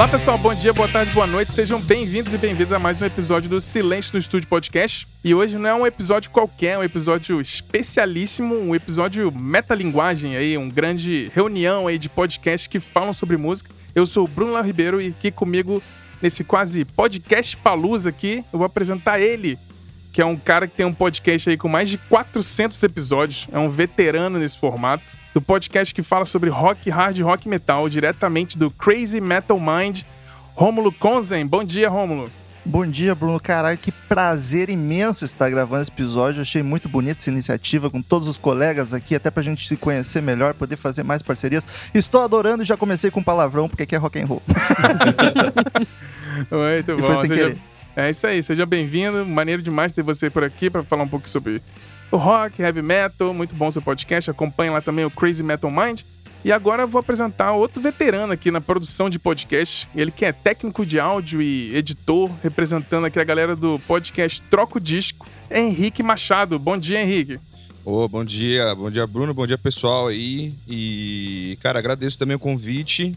Olá pessoal, bom dia, boa tarde, boa noite. Sejam bem-vindos e bem-vindas a mais um episódio do Silêncio no Estúdio Podcast. E hoje não é um episódio qualquer, é um episódio especialíssimo, um episódio metalinguagem aí, um grande reunião aí de podcasts que falam sobre música. Eu sou o Bruno Lau Ribeiro e aqui comigo nesse quase podcast palusa aqui, eu vou apresentar ele, que é um cara que tem um podcast aí com mais de 400 episódios, é um veterano nesse formato do podcast que fala sobre rock, hard rock metal, diretamente do Crazy Metal Mind, Rômulo Konzen. Bom dia, Rômulo. Bom dia, Bruno. Caralho, que prazer imenso estar gravando esse episódio. achei muito bonita essa iniciativa com todos os colegas aqui, até pra gente se conhecer melhor, poder fazer mais parcerias. Estou adorando e já comecei com palavrão, porque aqui é rock and roll. muito bom. Seja... É isso aí, seja bem-vindo. Maneiro demais ter você por aqui para falar um pouco sobre o rock, heavy metal, muito bom seu podcast. Acompanhe lá também o Crazy Metal Mind. E agora eu vou apresentar outro veterano aqui na produção de podcast. Ele que é técnico de áudio e editor, representando aqui a galera do podcast Troco Disco, Henrique Machado. Bom dia, Henrique. Ô, oh, bom dia, bom dia, Bruno, bom dia, pessoal aí. E, cara, agradeço também o convite.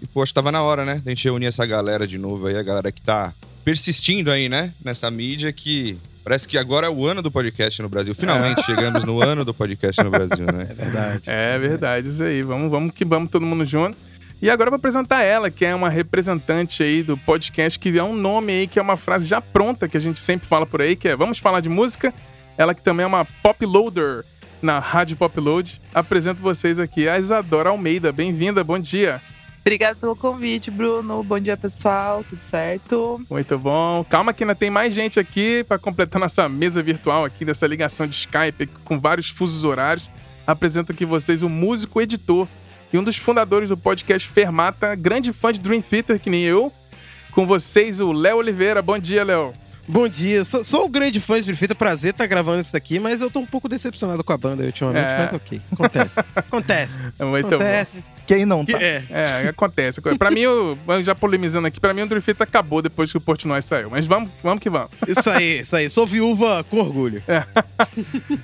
E, poxa, tava na hora, né, da gente reunir essa galera de novo aí, a galera que tá persistindo aí, né, nessa mídia que Parece que agora é o ano do podcast no Brasil. Finalmente é. chegamos no ano do podcast no Brasil, né? É verdade. É verdade, isso aí. Vamos, vamos que vamos todo mundo junto. E agora eu vou apresentar ela, que é uma representante aí do podcast, que é um nome aí, que é uma frase já pronta, que a gente sempre fala por aí, que é vamos falar de música. Ela que também é uma pop loader na Rádio Pop Load. Apresento vocês aqui a Isadora Almeida. Bem-vinda, bom dia. Obrigada pelo convite, Bruno. Bom dia, pessoal. Tudo certo? Muito bom. Calma que ainda tem mais gente aqui para completar nossa mesa virtual aqui dessa ligação de Skype com vários fusos horários. Apresento aqui vocês o músico editor e um dos fundadores do podcast Fermata, grande fã de Dream Theater que nem eu. Com vocês o Léo Oliveira. Bom dia, Léo. Bom dia, sou, sou um grande fã de Dream Theater, prazer estar gravando isso daqui, mas eu tô um pouco decepcionado com a banda ultimamente, é. mas ok, acontece, acontece, é muito acontece. Bom. Quem não tá? É, é acontece. Pra mim, eu, já polemizando aqui, pra mim o Theater acabou depois que o Portnoy saiu. Mas vamos, vamos que vamos. Isso aí, isso aí. Sou viúva com orgulho. É.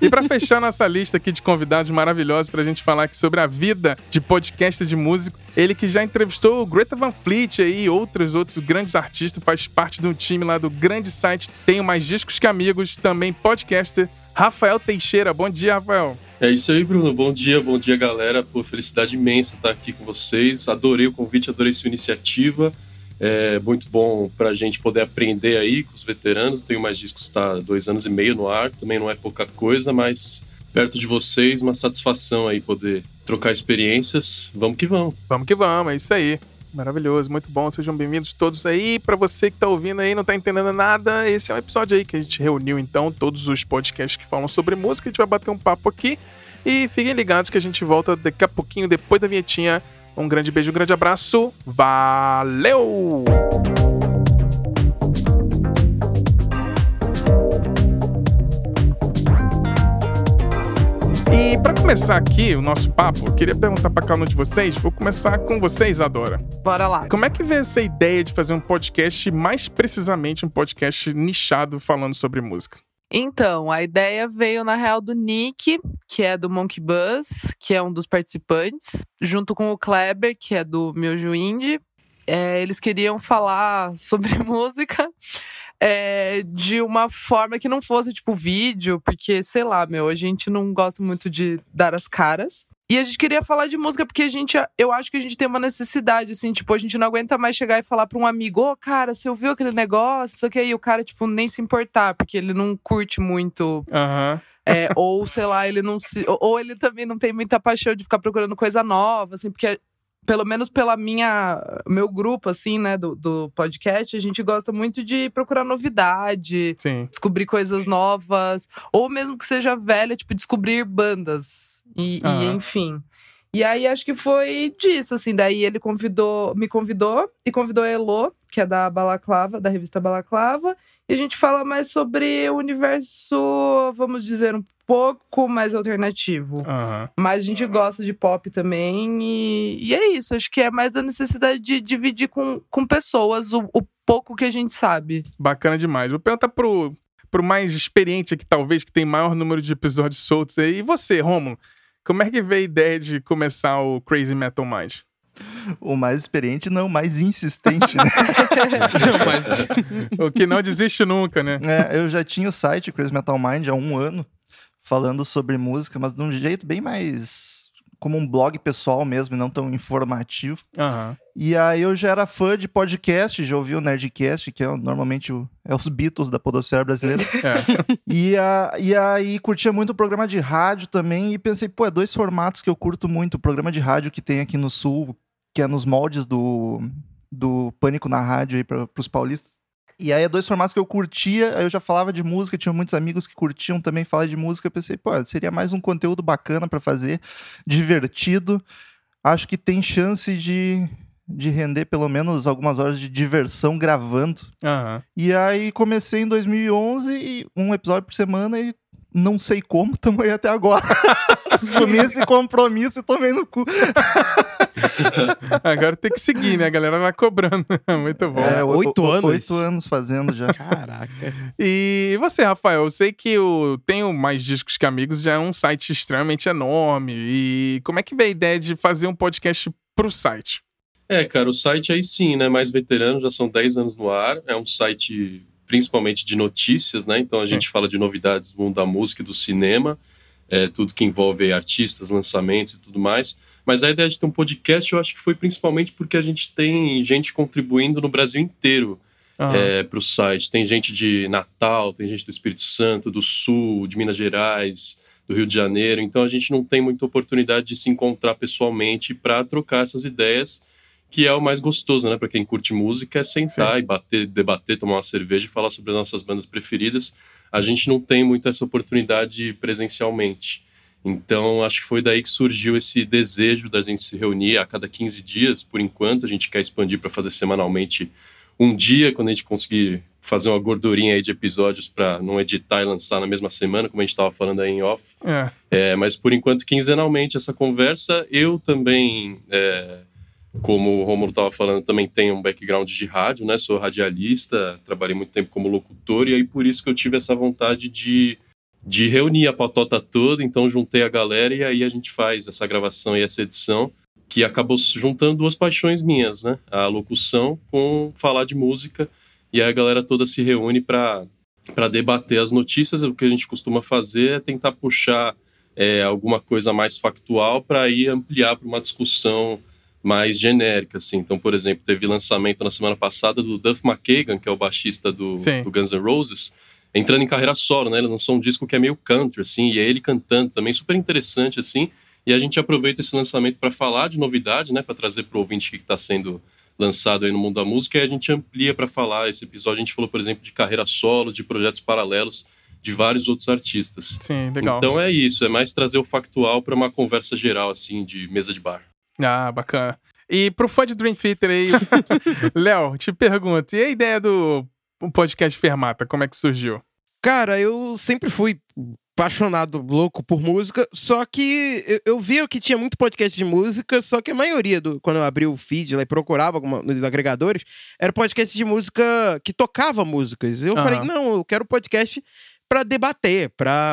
E pra fechar nossa lista aqui de convidados maravilhosos pra gente falar aqui sobre a vida de podcast de músico, ele que já entrevistou o Greta Van Fleet e outros outros grandes artistas, faz parte de um time lá do grande site Tenho Mais Discos Que Amigos, também podcaster, Rafael Teixeira. Bom dia, Rafael. É isso aí, Bruno. Bom dia, bom dia, galera. Por felicidade imensa estar aqui com vocês. Adorei o convite, adorei sua iniciativa. É muito bom para a gente poder aprender aí com os veteranos. Tenho mais discos, está dois anos e meio no ar. Também não é pouca coisa, mas perto de vocês, uma satisfação aí poder trocar experiências. Vamos que vamos. Vamos que vamos, é isso aí. Maravilhoso, muito bom. Sejam bem-vindos todos aí. Para você que tá ouvindo aí, não tá entendendo nada, esse é um episódio aí que a gente reuniu então todos os podcasts que falam sobre música. A gente vai bater um papo aqui. E fiquem ligados que a gente volta daqui a pouquinho, depois da vinhetinha. Um grande beijo, um grande abraço. Valeu! E para começar aqui o nosso papo, eu queria perguntar para cada um de vocês. Vou começar com vocês, Adora. Bora lá. Como é que veio essa ideia de fazer um podcast, mais precisamente um podcast nichado falando sobre música? Então, a ideia veio na real do Nick, que é do Monkey Buzz, que é um dos participantes, junto com o Kleber, que é do Meu Indie. É, eles queriam falar sobre música é, de uma forma que não fosse tipo vídeo, porque sei lá, meu, a gente não gosta muito de dar as caras. E a gente queria falar de música porque a gente, eu acho que a gente tem uma necessidade, assim, tipo, a gente não aguenta mais chegar e falar pra um amigo, ô, oh, cara, você ouviu aquele negócio? Só que aí o cara, tipo, nem se importar, porque ele não curte muito. Uhum. É, ou, sei lá, ele não se. Ou ele também não tem muita paixão de ficar procurando coisa nova, assim, porque pelo menos pela minha meu grupo assim, né, do, do podcast, a gente gosta muito de procurar novidade, Sim. descobrir coisas novas, ou mesmo que seja velha, tipo descobrir bandas e, e, enfim. E aí acho que foi disso, assim, daí ele convidou, me convidou e convidou a Elo, que é da Balaclava, da revista Balaclava, e a gente fala mais sobre o universo, vamos dizer, um pouco mais alternativo. Uhum. Mas a gente gosta de pop também. E, e, é isso. Acho que é mais a necessidade de dividir com, com pessoas o, o pouco que a gente sabe. Bacana demais. Vou perguntar pro, pro mais experiente aqui, talvez, que tem maior número de episódios soltos aí. E você, Romulo? Como é que veio a ideia de começar o Crazy Metal Mind? O mais experiente não, o mais insistente, né? o que não desiste nunca, né? É, eu já tinha o site Crazy Metal Mind há um ano, falando sobre música, mas de um jeito bem mais como um blog pessoal mesmo, e não tão informativo. Uhum. E aí eu já era fã de podcast, já ouvi o Nerdcast, que é normalmente o, é os Beatles da podosfera brasileira. É. E, a, e aí curtia muito o programa de rádio também, e pensei, pô, é dois formatos que eu curto muito. O programa de rádio que tem aqui no Sul, que é nos moldes do, do Pânico na Rádio aí para os paulistas. E aí é dois formatos que eu curtia, aí eu já falava de música, tinha muitos amigos que curtiam também falar de música, eu pensei, pô, seria mais um conteúdo bacana para fazer, divertido. Acho que tem chance de, de render pelo menos algumas horas de diversão gravando. Uhum. E aí comecei em 2011 e um episódio por semana e não sei como, também até agora. Assumi esse compromisso e tomei no cu. Agora tem que seguir, né? A galera vai cobrando. Muito bom. É, oito anos? Oito anos fazendo já. Caraca. E você, Rafael? Eu sei que eu tenho mais discos que amigos, já é um site extremamente enorme. E como é que veio a ideia de fazer um podcast pro site? É, cara, o site aí sim, né? Mais veterano, já são 10 anos no ar. É um site principalmente de notícias, né? Então a gente fala de novidades do mundo da música e do cinema, é, tudo que envolve artistas, lançamentos e tudo mais. Mas a ideia de ter um podcast eu acho que foi principalmente porque a gente tem gente contribuindo no Brasil inteiro Uhum. é, para o site. Tem gente de Natal, tem gente do Espírito Santo, do Sul, de Minas Gerais, do Rio de Janeiro. Então a gente não tem muita oportunidade de se encontrar pessoalmente para trocar essas ideias que é o mais gostoso, né? Para quem curte música, é sentar Sim. e bater, debater, tomar uma cerveja e falar sobre as nossas bandas preferidas. A gente não tem muito essa oportunidade presencialmente. Então, acho que foi daí que surgiu esse desejo da gente se reunir a cada 15 dias, por enquanto. A gente quer expandir para fazer semanalmente um dia, quando a gente conseguir fazer uma gordurinha aí de episódios para não editar e lançar na mesma semana, como a gente estava falando aí em off. É. É, mas por enquanto, quinzenalmente, essa conversa. Eu também, é, como o Romulo estava falando, também tenho um background de rádio, né? Sou radialista, trabalhei muito tempo como locutor, e aí por isso que eu tive essa vontade de, de reunir a patota toda. Então, juntei a galera e aí a gente faz essa gravação e essa edição, que acabou juntando duas paixões minhas, né? A locução com falar de música. E aí a galera toda se reúne para debater as notícias. O que a gente costuma fazer é tentar puxar é, alguma coisa mais factual para ir ampliar para uma discussão mais genérica, assim. Então, por exemplo, teve lançamento na semana passada do Duff McKagan, que é o baixista do, do Guns N' Roses, entrando em carreira solo, né? Ele lançou um disco que é meio country, assim, e é ele cantando também, super interessante, assim. E a gente aproveita esse lançamento para falar de novidade, né? Para trazer para o ouvinte o que está sendo lançado aí no mundo da música, e a gente amplia para falar esse episódio. A gente falou, por exemplo, de carreira solo, de projetos paralelos de vários outros artistas. Sim, legal. Então é isso, é mais trazer o factual para uma conversa geral, assim, de mesa de bar. Ah, bacana. E pro fã de Dream Theater aí, Léo, te pergunto, e a ideia do podcast Fermata, como é que surgiu? Cara, eu sempre fui apaixonado, louco por música, só que eu, eu via que tinha muito podcast de música, só que a maioria, do, quando eu abri o feed lá e procurava alguma, nos agregadores, era podcast de música que tocava músicas. Eu Aham. falei, não, eu quero podcast pra debater,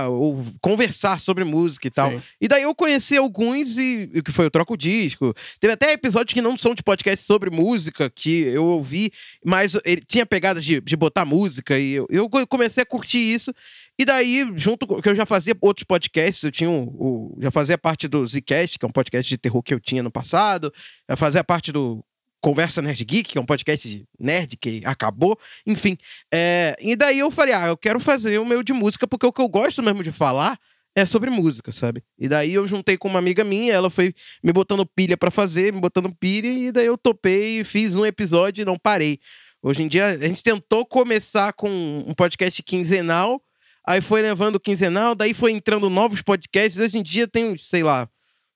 ou, conversar sobre música e tal. Sim. E daí eu conheci alguns e e que foi o Troco Disco. Teve até episódios que não são de podcast sobre música, que eu ouvi, mas ele tinha pegada de, de botar música e eu, eu comecei a curtir isso. E daí, junto com que eu já fazia outros podcasts, eu tinha o, o- já fazia parte do Zcast, que é um podcast de terror que eu tinha no passado, já fazia parte do Conversa Nerd Geek, que é um podcast nerd que acabou, enfim. É, e daí eu falei, ah, eu quero fazer o meu de música, porque o que eu gosto mesmo de falar é sobre música, sabe? E daí eu juntei com uma amiga minha, ela foi me botando pilha pra fazer, me botando pilha, e daí eu topei, fiz um episódio e não parei. Hoje em dia, a gente tentou começar com um podcast quinzenal, aí foi levando quinzenal, daí foi entrando novos podcasts. Hoje em dia tem, sei lá,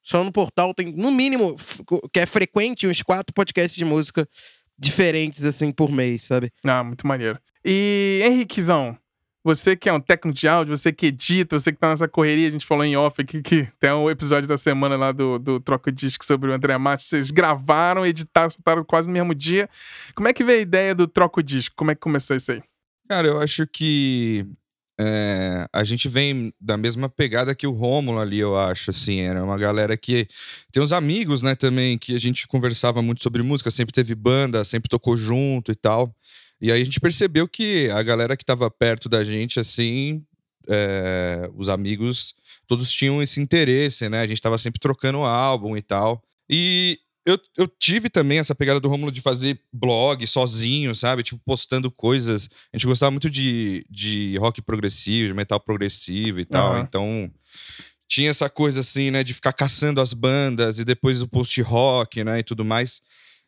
só no portal tem, no mínimo, que é frequente, uns quatro podcasts de música diferentes, assim, por mês, sabe? Ah, muito maneiro. E Henriquezão, você que é um técnico de áudio, você que edita, você que tá nessa correria, a gente falou em off aqui que tem um episódio da semana lá do, do Troca Disco sobre o André Matos, vocês gravaram, editaram, soltaram quase no mesmo dia. Como é que veio a ideia do Troca Disco? Como é que começou isso aí? Cara, eu acho que é, a gente vem da mesma pegada que o Rômulo ali, eu acho, assim, era uma galera que tem uns amigos, né, também, que a gente conversava muito sobre música, sempre teve banda, sempre tocou junto e tal. E aí a gente percebeu que a galera que tava perto da gente, assim, é, os amigos, todos tinham esse interesse, né? A gente tava sempre trocando álbum e tal. E eu, eu tive também essa pegada do Rômulo de fazer blog sozinho, sabe? Tipo, postando coisas. A gente gostava muito de, de rock progressivo, de metal progressivo e tal. Aham. Então, tinha essa coisa assim, né? De ficar caçando as bandas e depois o post-rock, né? E tudo mais.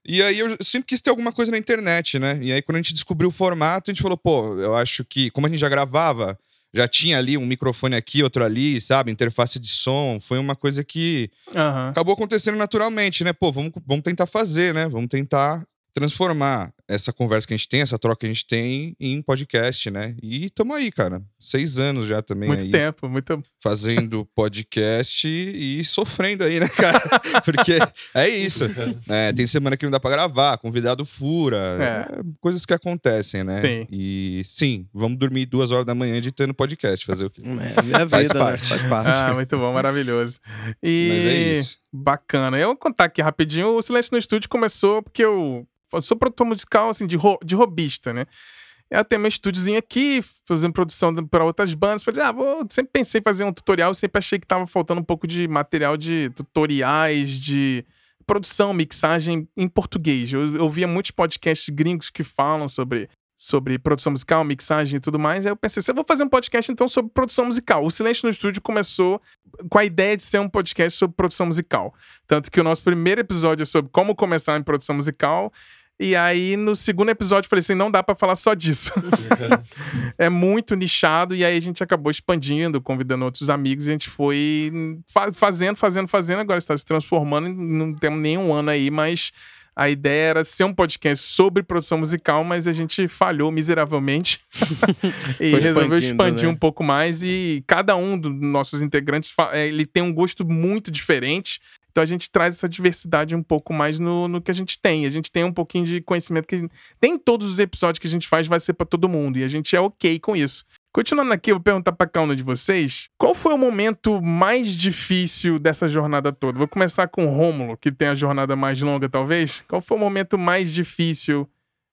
E aí eu sempre quis ter alguma coisa na internet, né? E aí quando a gente descobriu o formato, a gente falou, pô, eu acho que, como a gente já gravava, já tinha ali um microfone aqui, outro ali, sabe? Interface de som. Foi uma coisa que Aham. acabou acontecendo naturalmente, né? Pô, vamos, vamos tentar fazer, né? Vamos tentar transformar essa conversa que a gente tem, essa troca que a gente tem em podcast, né? E tamo aí, cara. Seis anos já também Muito aí tempo, muito. fazendo podcast e sofrendo aí, né, cara? Porque é isso. É, tem semana que não dá pra gravar, convidado fura, É. é, coisas que acontecem, né? Sim. E sim, vamos dormir duas horas da manhã editando podcast, fazer o quê? É, minha Faz vida, parte. né? Faz parte. Ah, muito bom, maravilhoso. E Mas é isso. bacana. Eu vou contar aqui rapidinho. O Silêncio no Estúdio começou porque eu sou produtor musical, assim, de, ro- de robista, né? Eu tenho meu estúdiozinho aqui, fazendo produção para outras bandas. Falei, ah, vou... sempre pensei em fazer um tutorial, sempre achei que tava faltando um pouco de material de tutoriais, de produção, mixagem em português. Eu, eu via muitos podcasts gringos que falam sobre, sobre produção musical, mixagem e tudo mais. Aí eu pensei, se eu vou fazer um podcast então sobre produção musical. O Silêncio no Estúdio começou com a ideia de ser um podcast sobre produção musical. Tanto que o nosso primeiro episódio é sobre como começar em produção musical. E aí, no segundo episódio, eu falei assim: não dá pra falar só disso. é muito nichado. E aí, a gente acabou expandindo, convidando outros amigos. E a gente foi fa- fazendo, fazendo, fazendo. Agora está se transformando. Não temos nenhum ano aí, mas a ideia era ser um podcast sobre produção musical, mas a gente falhou miseravelmente. e resolveu expandir né? um pouco mais. E cada um dos nossos integrantes eh, ele tem um gosto muito diferente. Então a gente traz essa diversidade um pouco mais no, no que a gente tem. A gente tem um pouquinho de conhecimento que a gente... nem todos os episódios que a gente faz vai ser pra todo mundo e a gente é ok com isso. Continuando aqui, eu vou perguntar pra cada um de vocês, qual foi o momento mais difícil dessa jornada toda? Vou começar com o Rômulo, que tem a jornada mais longa, talvez. Qual foi o momento mais difícil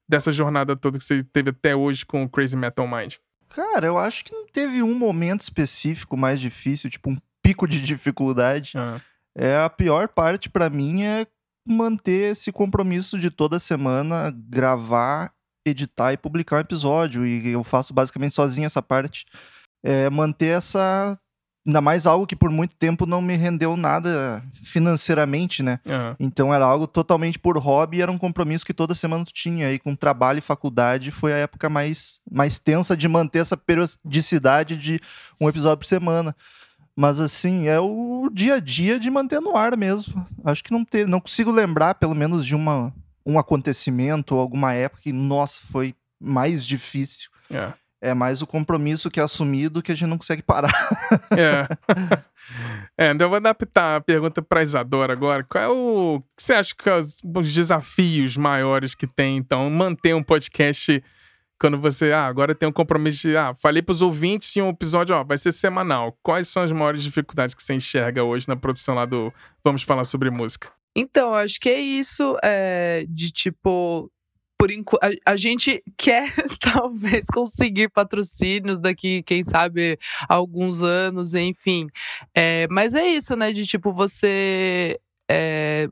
dessa jornada toda que você teve até hoje com o Crazy Metal Mind? Cara, eu acho que não teve um momento específico mais difícil, tipo um pico de dificuldade. Ah, É a pior parte pra mim é manter esse compromisso de toda semana gravar, editar e publicar um episódio. E eu faço basicamente sozinho essa parte. É manter essa. Ainda mais algo que por muito tempo não me rendeu nada financeiramente, né? ah, Então era algo totalmente por hobby era um compromisso que toda semana tu tinha. E com trabalho e faculdade foi a época mais, mais tensa de manter essa periodicidade de um episódio por semana. Mas assim, é o dia a dia de manter no ar mesmo. Acho que não teve, não consigo lembrar pelo menos de uma, um acontecimento ou alguma época que, nossa, foi mais difícil. é. É mais o compromisso que é assumido que a gente não consegue parar. É. é, então eu vou adaptar a pergunta para Isadora agora. Qual é o. O que você acha que é os, os desafios maiores que tem, então, manter um podcast quando você. Ah, agora tem um compromisso de. Ah, falei para os ouvintes em um episódio, ó, vai ser semanal. Quais são as maiores dificuldades que você enxerga hoje na produção lá do Vamos Falar sobre Música? Então, acho que é isso, é, de tipo. Por a, a gente quer talvez conseguir patrocínios daqui, quem sabe, alguns anos, enfim. É, mas é isso, né? De tipo, você é,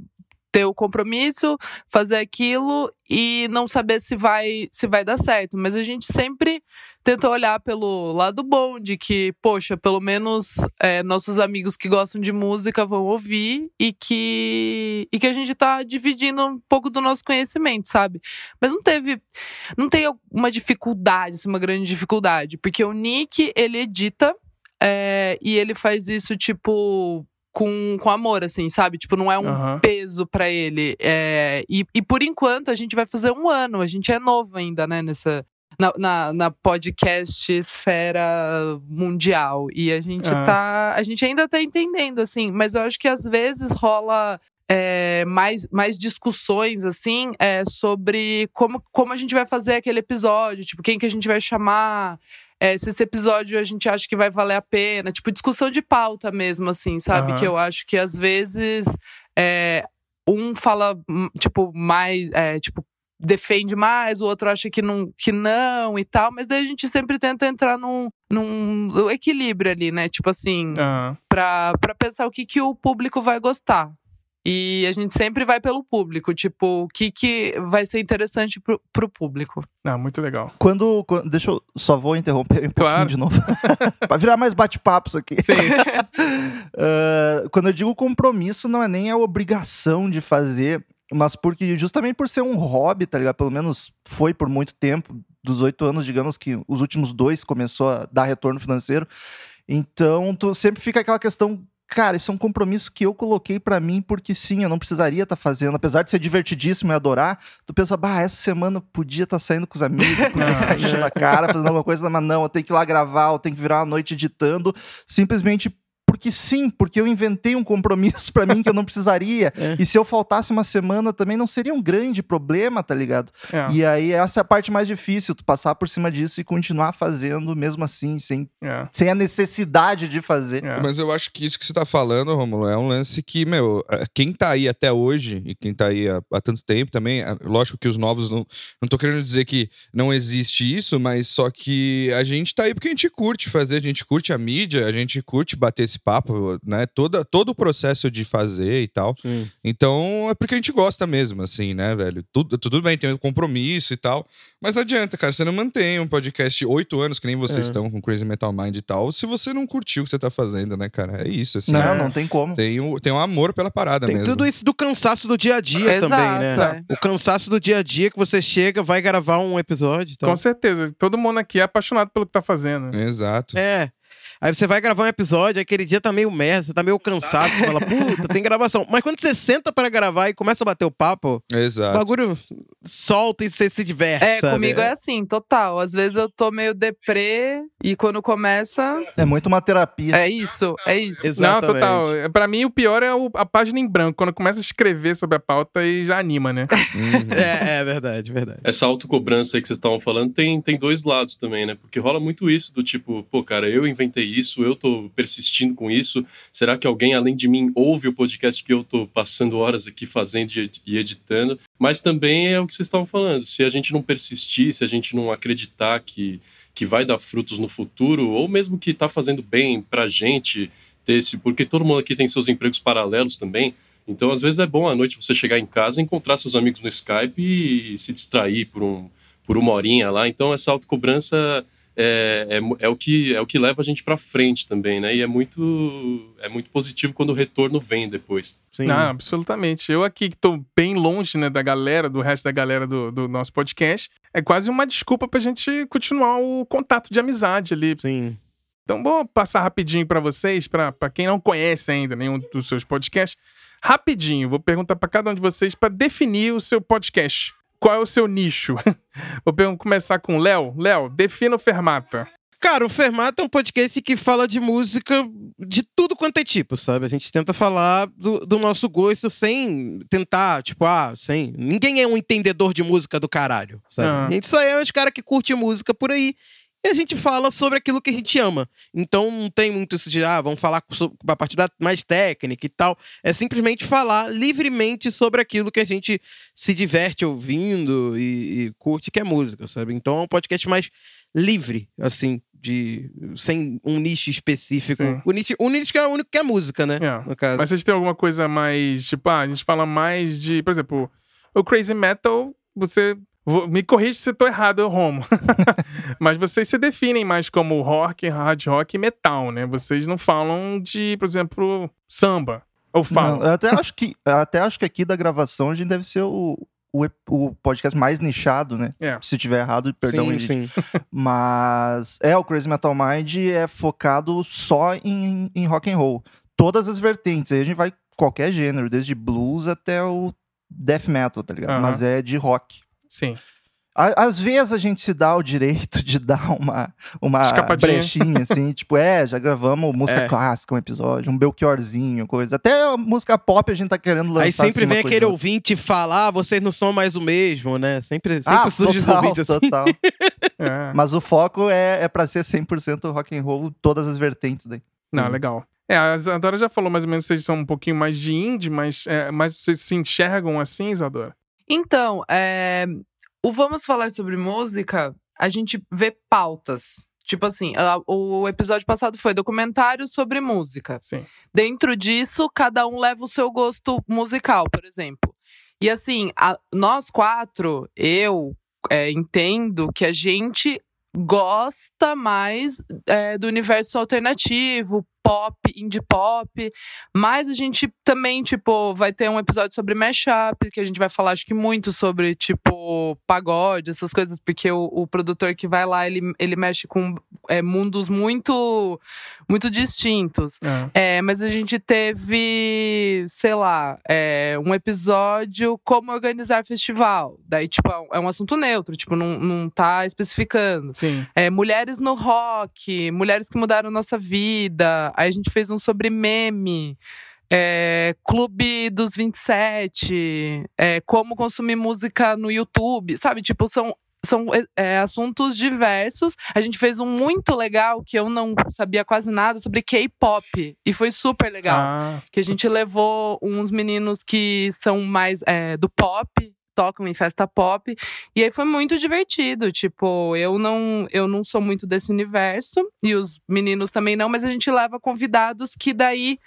ter o compromisso, fazer aquilo e não saber se vai, se vai dar certo. Mas a gente sempre tenta olhar pelo lado bom de que, poxa, pelo menos é, nossos amigos que gostam de música vão ouvir e que, e que a gente tá dividindo um pouco do nosso conhecimento, sabe? Mas não teve. Não tem uma dificuldade, assim, uma grande dificuldade, porque o Nick, ele edita é, e ele faz isso, tipo. Com, com amor, assim, sabe? Tipo, não é um Aham. peso pra ele. É, e, e por enquanto a gente vai fazer um ano, a gente é novo ainda, né? Nessa, na, na, na podcast esfera mundial. E a gente Ah. tá. A gente ainda tá entendendo, assim, mas eu acho que às vezes rola. é, mais, mais discussões, assim, é, sobre como, como a gente vai fazer aquele episódio, tipo, quem que a gente vai chamar. É, se esse episódio a gente acha que vai valer a pena. Tipo, discussão de pauta mesmo, assim, sabe? Aham. Que eu acho que às vezes é, um fala, hum, tipo, mais. é, tipo, defende mais, o outro acha que não, que não e tal, mas daí a gente sempre tenta entrar num, num equilíbrio ali, né? Tipo assim, Ah, pra, pra pensar o que, que o público vai gostar. E a gente sempre vai pelo público, tipo, o que, que vai ser interessante pro, pro público. ah, muito legal. Quando, quando- Deixa eu. Só vou interromper um Claro. pouquinho de novo. pra virar mais bate-papos aqui. Sim. Ah, quando eu digo compromisso, não é nem a obrigação de fazer, mas porque justamente por ser um hobby, tá ligado? Pelo menos foi por muito tempo, dos oito anos, digamos que os últimos dois começou a dar retorno financeiro. Então, tu sempre fica aquela questão. Cara, isso é um compromisso que eu coloquei pra mim, porque sim, eu não precisaria estar fazendo. Apesar de ser divertidíssimo e adorar, tu pensa, bah, essa semana podia estar saindo com os amigos, podia enchendo a cara, fazendo alguma coisa, mas não, eu tenho que ir lá gravar, eu tenho que virar uma noite editando, simplesmente porque sim, porque eu inventei um compromisso pra mim que eu não precisaria. É. E se eu faltasse uma semana também não seria um grande problema, tá ligado? É, E aí essa é a parte mais difícil, tu passar por cima disso e continuar fazendo mesmo assim, sem, é, sem a necessidade de fazer. é. Mas eu acho que isso que você tá falando, Romulo, é um lance que, meu, é, quem tá aí até hoje e quem tá aí há, há tanto tempo também, é, lógico que os novos não. Não tô querendo dizer que não existe isso, mas só que a gente tá aí porque a gente curte fazer, a gente curte a mídia, a gente curte bater esse papo, né? Toda, todo o processo de fazer e tal. Sim. Então é porque a gente gosta mesmo, assim, né, velho? Tudo, tudo bem, tem um compromisso e tal. Mas não adianta, cara. Você não mantém um podcast oito anos, que nem vocês É. estão com Crazy Metal Mind e tal, se você não curtiu o que você tá fazendo, né, cara? É isso, assim. Não, é- não tem como. Tem, um, tem um amor pela parada Tem mesmo. tudo isso do cansaço do dia a dia Exato, também, né? é. O cansaço do dia a dia que você chega, vai gravar um episódio. e tal. Com certeza. Todo mundo aqui é apaixonado pelo que tá fazendo. Exato. É. Aí você vai gravar um episódio, aquele dia tá meio merda, você tá meio cansado, você fala, puta, tem gravação. Mas quando você senta para gravar e começa a bater o papo, o Exato. bagulho solta e você se diverte, É, sabe? comigo é assim, total. Às vezes eu tô meio deprê e quando começa, É muito uma terapia. é isso, é isso. Exatamente. Não, total. É, Pra mim, o pior é o- a página em branco, quando começa a escrever sobre a pauta e já anima, né? Uhum. É, é verdade, verdade. Essa autocobrança aí que vocês estavam falando tem, tem dois lados também, né? Porque rola muito isso do tipo, pô, cara, eu inventei isso, eu tô persistindo com isso. Será que alguém além de mim ouve o podcast que eu tô passando horas aqui fazendo e ed- editando? Mas também é o que vocês estavam falando. Se a gente não persistir, se a gente não acreditar que, que vai dar frutos no futuro, ou mesmo que tá fazendo bem pra gente ter esse. Porque todo mundo aqui tem seus empregos paralelos também. Então, às vezes é bom à noite você chegar em casa, encontrar seus amigos no Skype e se distrair por, um, por uma horinha lá. Então, essa autocobrança é, é, é, o, que, é o que leva a gente pra frente também, né? E é muito, é muito positivo quando o retorno vem depois. Sim. Não, absolutamente. Eu aqui que tô bem longe, né, da galera, do resto da galera do, do nosso podcast, é quase uma desculpa pra gente continuar o contato de amizade ali. Sim. Então, vou passar rapidinho pra vocês, pra pra quem não conhece ainda nenhum dos seus podcasts. Rapidinho, vou perguntar pra cada um de vocês pra definir o seu podcast. Qual é o seu nicho? vou começar com o Léo. Léo, defina o Fermata. Cara, o Fermata é um podcast que fala de música de tudo quanto é tipo, sabe? A gente tenta falar do, do nosso gosto sem tentar, tipo, ah, sem. Ninguém é um entendedor de música do caralho, sabe? Ah. A gente só é os caras que curte música por aí. E a gente fala sobre aquilo que a gente ama. Então não tem muito isso de, ah, vamos falar sobre a parte da mais técnica e tal. É simplesmente falar livremente sobre aquilo que a gente se diverte ouvindo e, e curte, que é música, sabe? Então é um podcast mais livre, assim, de sem um nicho específico. Sim. O nicho, o nicho que é o único que é música, né? É. No caso. Mas vocês têm alguma coisa mais, tipo, ah, a gente fala mais de, por exemplo, o Crazy Metal, você me corrige se eu tô errado, eu Romo. Mas vocês se definem mais como rock, hard rock e metal, né? Vocês não falam de, por exemplo, samba. Ou falam? Não, eu até acho que até acho que aqui da gravação a gente deve ser o, o, o podcast mais nichado, né? É. Se tiver errado, perdão. sim, sim. Mas é, o Crazy Metal Mind é focado só em, em rock and roll. Todas as vertentes. Aí a gente vai qualquer gênero, desde blues até o death metal, tá ligado? Mas é de rock. Sim. Às vezes a gente se dá o direito de dar uma, uma brechinha, assim, tipo, é, já gravamos música É. clássica, um episódio, um Belchiorzinho, coisa. Até a música pop a gente tá querendo lançar. Aí sempre assim, vem aquele ou ouvinte falar, ah, vocês não são mais o mesmo, né? Sempre, sempre Ah, surge os total, ouvintes assim. total. É. Mas o foco é, é pra ser 100% rock and roll, todas as vertentes daí. Não, Hum. legal. É, a Isadora já falou mais ou menos que vocês são um pouquinho mais de indie, mas, é, mas vocês se enxergam assim, Isadora? Então, é, o Vamos Falar sobre Música, a gente vê pautas. Tipo assim, o episódio passado foi documentário sobre música. Sim. Dentro disso, cada um leva o seu gosto musical, por exemplo. E assim, a- nós quatro, eu é, entendo que a gente gosta mais é, do universo alternativo, pop, indie pop, mas a gente também, tipo, vai ter um episódio sobre mashup, que a gente vai falar, acho que muito sobre, tipo, pagode, essas coisas, porque o, o produtor que vai lá, ele, ele mexe com é, mundos muito, muito distintos. É. É, mas a gente teve, sei lá, é, um episódio como organizar festival. Daí, tipo, é um- é assunto neutro, tipo, não, não tá especificando. Sim. É, mulheres no rock, mulheres que mudaram nossa vida. Aí a gente fez um sobre meme. É, Clube dos 27. É, como consumir música no YouTube. Sabe, tipo, são. São é, assuntos diversos. A gente fez um muito legal que eu não sabia quase nada sobre K-pop. E foi super legal Ah, que a gente levou uns meninos que são mais é, do pop, tocam em festa pop, e aí foi muito divertido. Tipo, eu não, eu não sou muito desse universo, e os meninos também não, mas a gente leva convidados que daí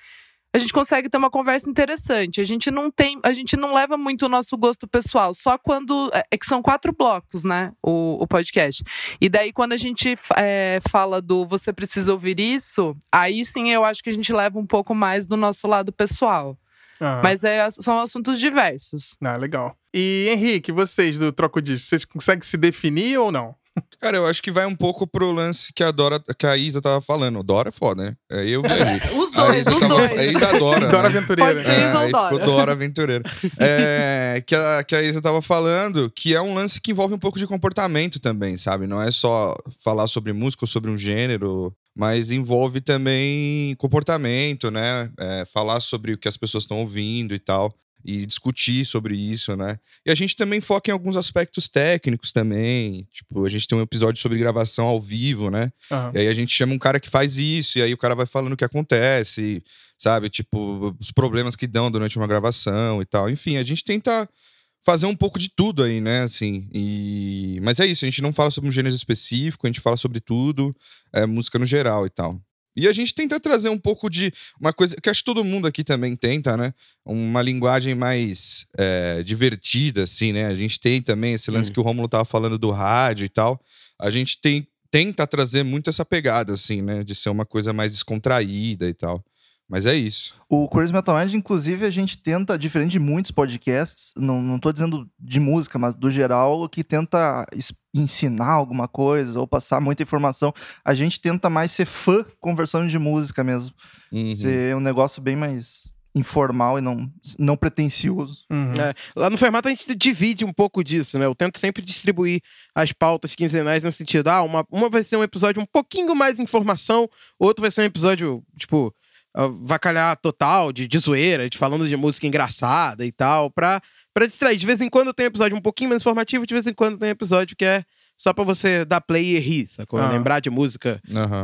a gente consegue ter uma conversa interessante. A gente não tem, a gente não leva muito o nosso gosto pessoal, só quando é é que são quatro blocos, né, o, o podcast. E daí quando a gente é, fala do você precisa ouvir isso, aí sim eu acho que a gente leva um pouco mais do nosso lado pessoal. Ah. Mas é, são assuntos diversos. Ah, legal. E Henrique, vocês do Troco Disco, vocês conseguem se definir ou não? Cara, eu acho que vai um pouco pro lance que a Dora, que a Isa tava falando. Dora é foda, né? Aí eu viajei. Os dois, os tava- dois. A Isa adora. Dora né? Aventureira. Pode ser. É, Isa ou aí Dora? ficou Dora Aventureira. É, que, a, que a Isa tava falando, que é um lance que envolve um pouco de comportamento também, sabe? Não é só falar sobre música ou sobre um gênero, mas envolve também comportamento, né? É, falar sobre o que as pessoas estão ouvindo e tal. E discutir sobre isso, né? E a gente também foca em alguns aspectos técnicos também. Tipo, a gente tem um episódio sobre gravação ao vivo, né? Aham. E aí a gente chama um cara que faz isso, e aí o cara vai falando o que acontece, sabe? Tipo, os problemas que dão durante uma gravação e tal. Enfim, a gente tenta fazer um pouco de tudo aí, né? Assim, e... Mas é isso, a gente não fala sobre um gênero específico, a gente fala sobre tudo, é, música no geral e tal. E a gente tenta trazer um pouco de uma coisa que acho que todo mundo aqui também tenta, né? Uma linguagem mais é, divertida, assim, né? A gente tem também esse lance que o Rômulo tava falando do rádio e tal. A gente tem tenta trazer muito essa pegada, assim, né? De ser uma coisa mais descontraída e tal. Mas é isso. O Crazy Metal Mind, inclusive, a gente tenta, diferente de muitos podcasts, não, não tô dizendo de música, mas do geral, que tenta ensinar alguma coisa ou passar muita informação. A gente tenta mais ser fã conversando de música mesmo. Uhum. Ser um negócio bem mais informal e não, não pretencioso. Uhum. É, lá no formato a gente divide um pouco disso, né? Eu tento sempre distribuir as pautas quinzenais no sentido, ah, uma, uma vai ser um episódio um pouquinho mais informação, outro vai ser um episódio, tipo, vacalhar total, de, de zoeira, de falando de música engraçada e tal, pra, pra distrair. De vez em quando tem um episódio um pouquinho mais informativo, de vez em quando tem um episódio que é só pra você dar play e rir, sacou? Ah. Lembrar de música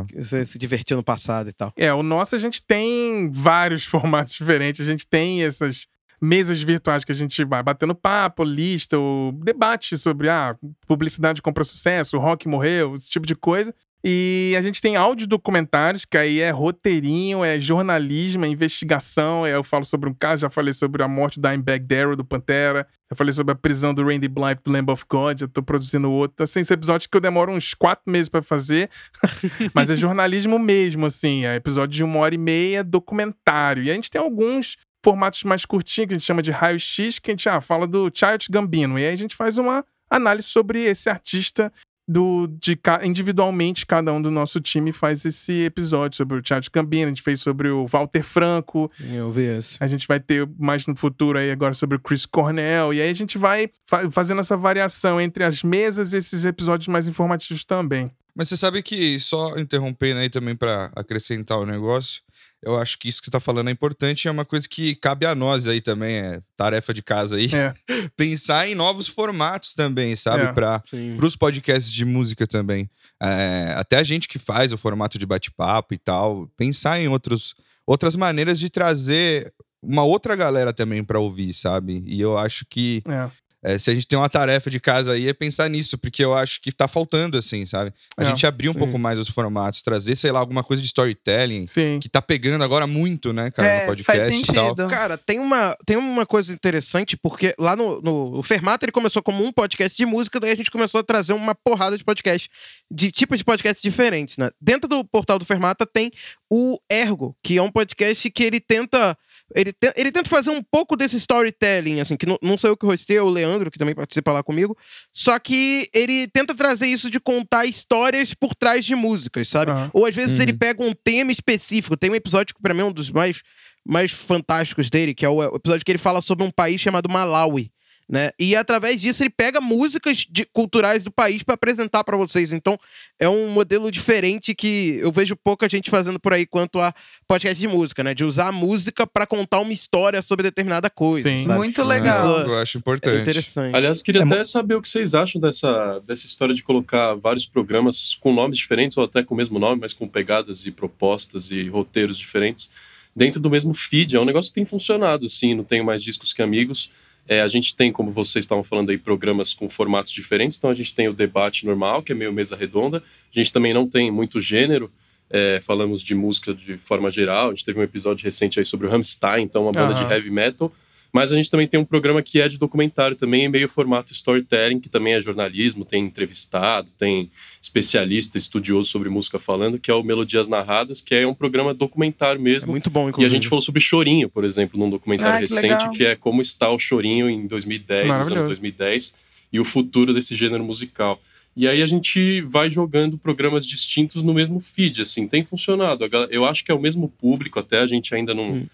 que você se divertiu no passado e tal. É, o nosso a gente tem vários formatos diferentes. A gente tem essas mesas virtuais que a gente vai batendo papo, lista, o debate sobre ah, publicidade compra sucesso, o rock morreu, esse tipo de coisa. E a gente tem áudio documentários, que aí é roteirinho, é jornalismo, é investigação. é, Eu falo sobre um caso, já falei sobre a morte do Dimebag Darrell, do Pantera. Já falei sobre a prisão do Randy Blythe, do Lamb of God. Eu tô produzindo outro. Assim, esse episódio que eu demoro uns quatro meses pra fazer. Mas é jornalismo mesmo, assim. É episódio de uma hora e meia, documentário. E a gente tem alguns formatos mais curtinhos, que a gente chama de raio-x, que a gente ah, fala do Child Gambino. E aí a gente faz uma análise sobre esse artista do, de, individualmente, cada um do nosso time faz esse episódio sobre o Child Gambino. A gente fez sobre o Walter Franco. Eu vi isso. A gente vai ter mais no futuro aí agora sobre o Chris Cornell. E aí a gente vai fa- fazendo essa variação entre as mesas e esses episódios mais informativos também. Mas você sabe que, só interrompendo aí também pra acrescentar o negócio, eu acho que isso que você tá falando é importante e é uma coisa que cabe a nós aí também, é tarefa de casa aí. É. Pensar em novos formatos também, sabe? É. Sim. pros podcasts de música também. É, até a gente que faz o formato de bate-papo e tal, pensar em outros, outras maneiras de trazer uma outra galera também pra ouvir, sabe? E eu acho que É. é, se a gente tem uma tarefa de casa aí, é pensar nisso, porque eu acho que tá faltando, assim, sabe? A É, gente abrir um sim. pouco mais os formatos, trazer, sei lá, alguma coisa de storytelling, Sim. que tá pegando agora muito, né, cara, é, no podcast faz e tal. Cara, tem uma, tem uma coisa interessante, porque lá no, no o Fermata ele começou como um podcast de música, daí a gente começou a trazer uma porrada de podcast, de tipos de podcasts diferentes, né? Dentro do portal do Fermata tem o Ergo, que é um podcast que ele tenta. Ele, te- ele tenta fazer um pouco desse storytelling, assim, que não, não sou eu que hostei, é o Leandro, que também participa lá comigo. Só que ele tenta trazer isso de contar histórias por trás de músicas, sabe? Aham. Ou às vezes Uhum. ele pega um tema específico. Tem um episódio que pra mim é um dos mais, mais fantásticos dele, que é o o episódio que ele fala sobre um país chamado Malawi. Né? E através disso ele pega músicas de- culturais do país pra apresentar pra vocês. Então é um modelo diferente que eu vejo pouca gente fazendo por aí quanto a podcast de música, né? De usar a música pra contar uma história sobre determinada coisa. Sim. sabe? Muito legal. Isso Eu acho É importante. interessante. Aliás, eu queria É até saber o que vocês acham dessa, dessa história de colocar vários programas com nomes diferentes, ou até com o mesmo nome, mas com pegadas e propostas e roteiros diferentes, dentro do mesmo feed. É um negócio que tem funcionado, assim, não tenho mais discos que amigos. É, a gente tem, como vocês estavam falando aí, programas com formatos diferentes. Então a gente tem o debate normal, que é meio mesa redonda. A gente também não tem muito gênero. É, falamos de música de forma geral. A gente teve um episódio recente aí sobre o Rammstein, então uma banda Aham. de heavy metal. Mas a gente também tem um programa que é de documentário também, em meio formato storytelling, que também é jornalismo, tem entrevistado, tem especialista, estudioso sobre música falando, que é o Melodias Narradas, que é um programa documentário É mesmo. muito bom, E a inclusive. gente falou sobre Chorinho, por exemplo, num documentário Ah, que recente, legal. que é como está o Chorinho em 2010, nos anos 2010, e o futuro desse gênero musical. E aí a gente vai jogando programas distintos no mesmo feed, assim, tem funcionado. Eu acho que é o mesmo público, até a gente ainda não. Hum.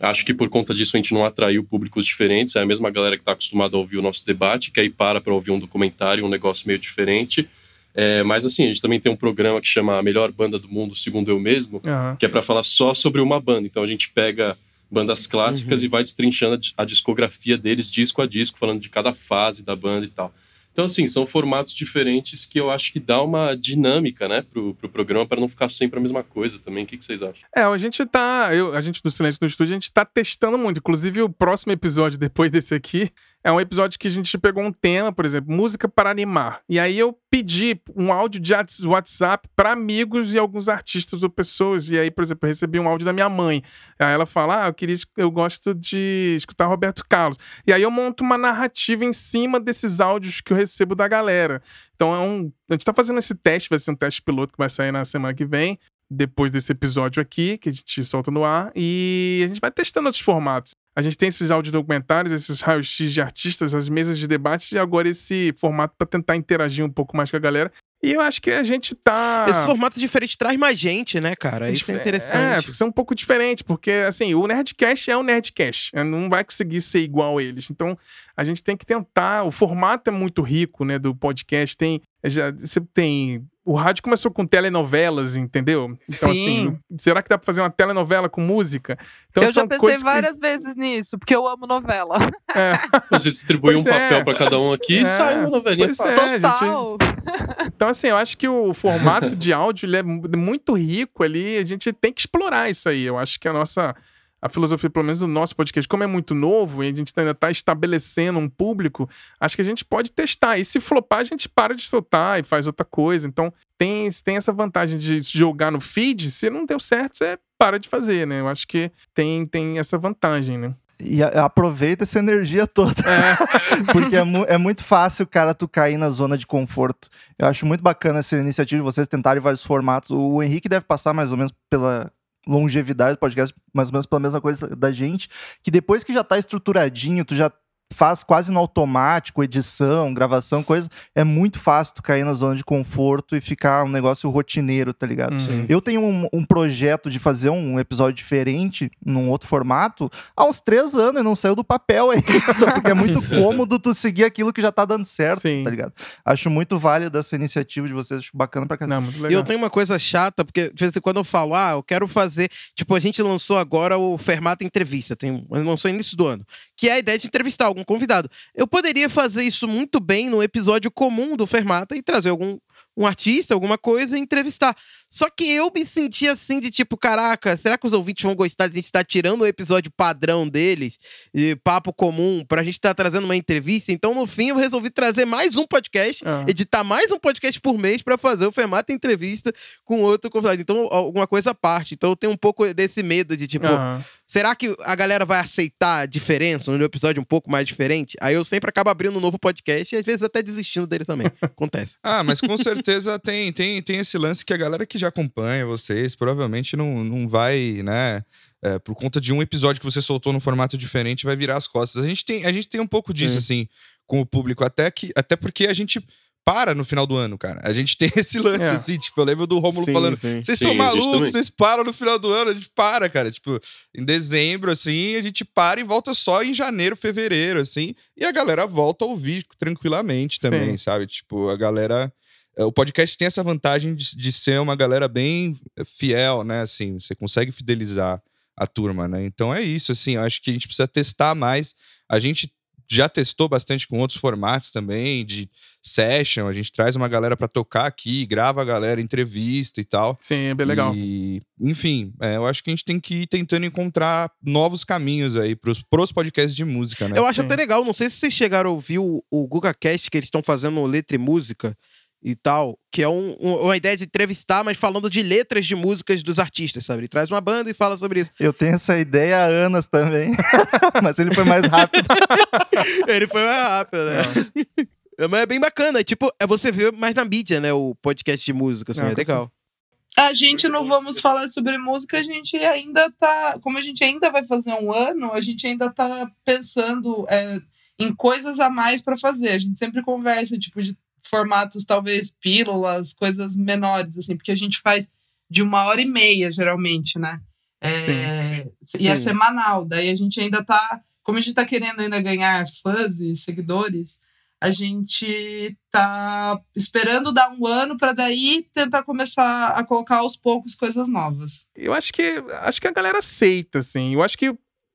Acho que por conta disso a gente não atraiu públicos diferentes, é a mesma galera que está acostumada a ouvir o nosso debate, que aí para para ouvir um documentário, um negócio meio diferente. É, mas assim, a gente também tem um programa que chama A Melhor Banda do Mundo, segundo eu mesmo, Aham. que é para falar só sobre uma banda. Então a gente pega bandas clássicas e vai destrinchando a a discografia deles disco a disco, falando de cada fase da banda e tal. Então, assim, são formatos diferentes que eu acho que dá uma dinâmica, né, pro, pro programa, para não ficar sempre a mesma coisa também. O que, que vocês acham? É, a gente tá. Eu, a gente do Silêncio no Estúdio, a gente tá testando muito. Inclusive, o próximo episódio depois desse aqui é um episódio que a gente pegou um tema, por exemplo, música para animar. E aí eu pedi um áudio de whats- WhatsApp para amigos e alguns artistas ou pessoas. E aí, por exemplo, eu recebi um áudio da minha mãe. Aí ela fala: Ah, eu queria, eu gosto de escutar Roberto Carlos. E aí eu monto uma narrativa em cima desses áudios que eu recebo da galera. Então é um. A gente tá fazendo esse teste, vai ser um teste piloto que vai sair na semana que vem depois desse episódio aqui, que a gente solta no ar, e a gente vai testando outros formatos. A gente tem esses audiodocumentários, esses raios-x de artistas, as mesas de debate, e agora esse formato para tentar interagir um pouco mais com a galera. E eu acho que a gente tá. Esse formato diferente traz mais gente, né, cara? Isso é É, interessante. porque é um pouco diferente, porque assim, o Nerdcast é o Nerdcast, é, não vai conseguir ser igual a eles. Então, a gente tem que tentar. O formato é muito rico, né, do podcast. Tem. Já, você tem. O rádio começou com telenovelas, entendeu? Então, Sim. assim, será que dá pra fazer uma telenovela com música? Então, eu já pensei coisas que- várias vezes nisso, porque eu amo novela. É, Você distribui um Pois é. papel para cada um aqui É, e sai uma novelinha pois é. gente- Total. Então, assim, eu acho que o formato de áudio ele é mu- muito rico ali. A gente tem que explorar isso aí. Eu acho que a nossa. A filosofia, pelo menos do nosso podcast, como é muito novo e a gente ainda está estabelecendo um público, acho que a gente pode testar. E se flopar, a gente para de soltar e faz outra coisa. Então, tem, tem essa vantagem de jogar no feed. Se não deu certo, você para de fazer, né? Eu acho que tem, tem essa vantagem, né? E aproveita essa energia toda. Porque é, mu- é muito fácil, cara, tu cair na zona de conforto. Eu acho muito bacana essa iniciativa de vocês tentarem vários formatos. O Henrique deve passar mais ou menos pela longevidade do podcast, mais ou menos pela mesma coisa da gente, que depois que já tá estruturadinho, tu já faz quase no automático, edição, gravação, coisa, é muito fácil tu cair na zona de conforto e ficar um negócio rotineiro, tá ligado? Uhum. Eu tenho um, um projeto de fazer um episódio diferente, num outro formato, há uns três anos e não saiu do papel ainda, porque é muito cômodo tu seguir aquilo que já tá dando certo, Sim. tá ligado? Acho muito válido essa iniciativa de vocês, acho bacana pra muito E eu tenho uma coisa chata, porque de vez em quando eu falo, ah, eu quero fazer. Tipo, a gente lançou agora o Fermata Entrevista, tem, lançou no início do ano, que é a ideia de entrevistar algum convidado. Eu poderia fazer isso muito bem no episódio comum do Fermata e trazer algum um artista, alguma coisa e entrevistar. Só que eu me senti assim de tipo, caraca, será que os ouvintes vão gostar de a gente estar tirando o episódio padrão deles, de papo comum, pra gente estar trazendo uma entrevista? Então, no fim, eu resolvi trazer mais um podcast Ah. editar mais um podcast por mês pra fazer o Fermata entrevista com outro convidado. Então, alguma coisa à parte. Então, eu tenho um pouco desse medo de, tipo, será que a galera vai aceitar a diferença no episódio um pouco mais diferente? Aí eu sempre acabo abrindo um novo podcast e às vezes até desistindo dele também. Acontece. Ah, mas com certeza tem, tem, tem esse lance que a galera que já acompanha vocês provavelmente não, não vai, né? é, por conta de um episódio que você soltou num formato diferente, vai virar as costas. A gente tem, a gente tem um pouco disso, assim, com o público, até, que, até porque a gente para no final do ano, cara. A gente tem esse lance, É. assim, tipo, eu lembro do Rômulo falando. Vocês são malucos, vocês param no final do ano, a gente para, cara. Tipo, em dezembro, assim, a gente para e volta só em janeiro, fevereiro, assim. E a galera volta a ouvir tranquilamente também, Sim. sabe? Tipo, a galera. É, O podcast tem essa vantagem de, de ser uma galera bem fiel, né? Assim, você consegue fidelizar a turma, né? Então é isso, assim, eu acho que a gente precisa testar mais. A gente já testou bastante com outros formatos também, de session, a gente traz uma galera pra tocar aqui, grava a galera, entrevista e tal. Sim, é bem legal. E, enfim, é, eu acho que a gente tem que ir tentando encontrar novos caminhos aí pros, pros podcasts de música, né? Eu acho Sim. até legal, não sei se vocês chegaram a ouvir o, o GugaCast que eles estão fazendo letra e música e tal, que é um- um- uma ideia de entrevistar, mas falando de letras de músicas dos artistas, sabe? Ele traz uma banda e fala sobre isso. Eu tenho essa ideia há anos também, mas ele foi mais rápido. Ele foi mais rápido, né? É, Mas é bem bacana, é tipo, é você vê mais na mídia, né, o podcast de música, assim, Não, é legal. A gente não vamos falar sobre música, a gente ainda tá. Como a gente ainda vai fazer um ano, a gente ainda tá pensando é, em coisas a mais pra fazer. A gente sempre conversa, tipo, de formatos, talvez pílulas, coisas menores, assim, porque a gente faz de uma hora e meia, geralmente, né? É, E é Sim. semanal. Daí a gente ainda tá. Como a gente tá querendo ainda ganhar fãs e seguidores, a gente tá esperando dar um ano para daí tentar começar a colocar aos poucos coisas novas. Eu acho que acho que a galera aceita, assim. Eu acho que,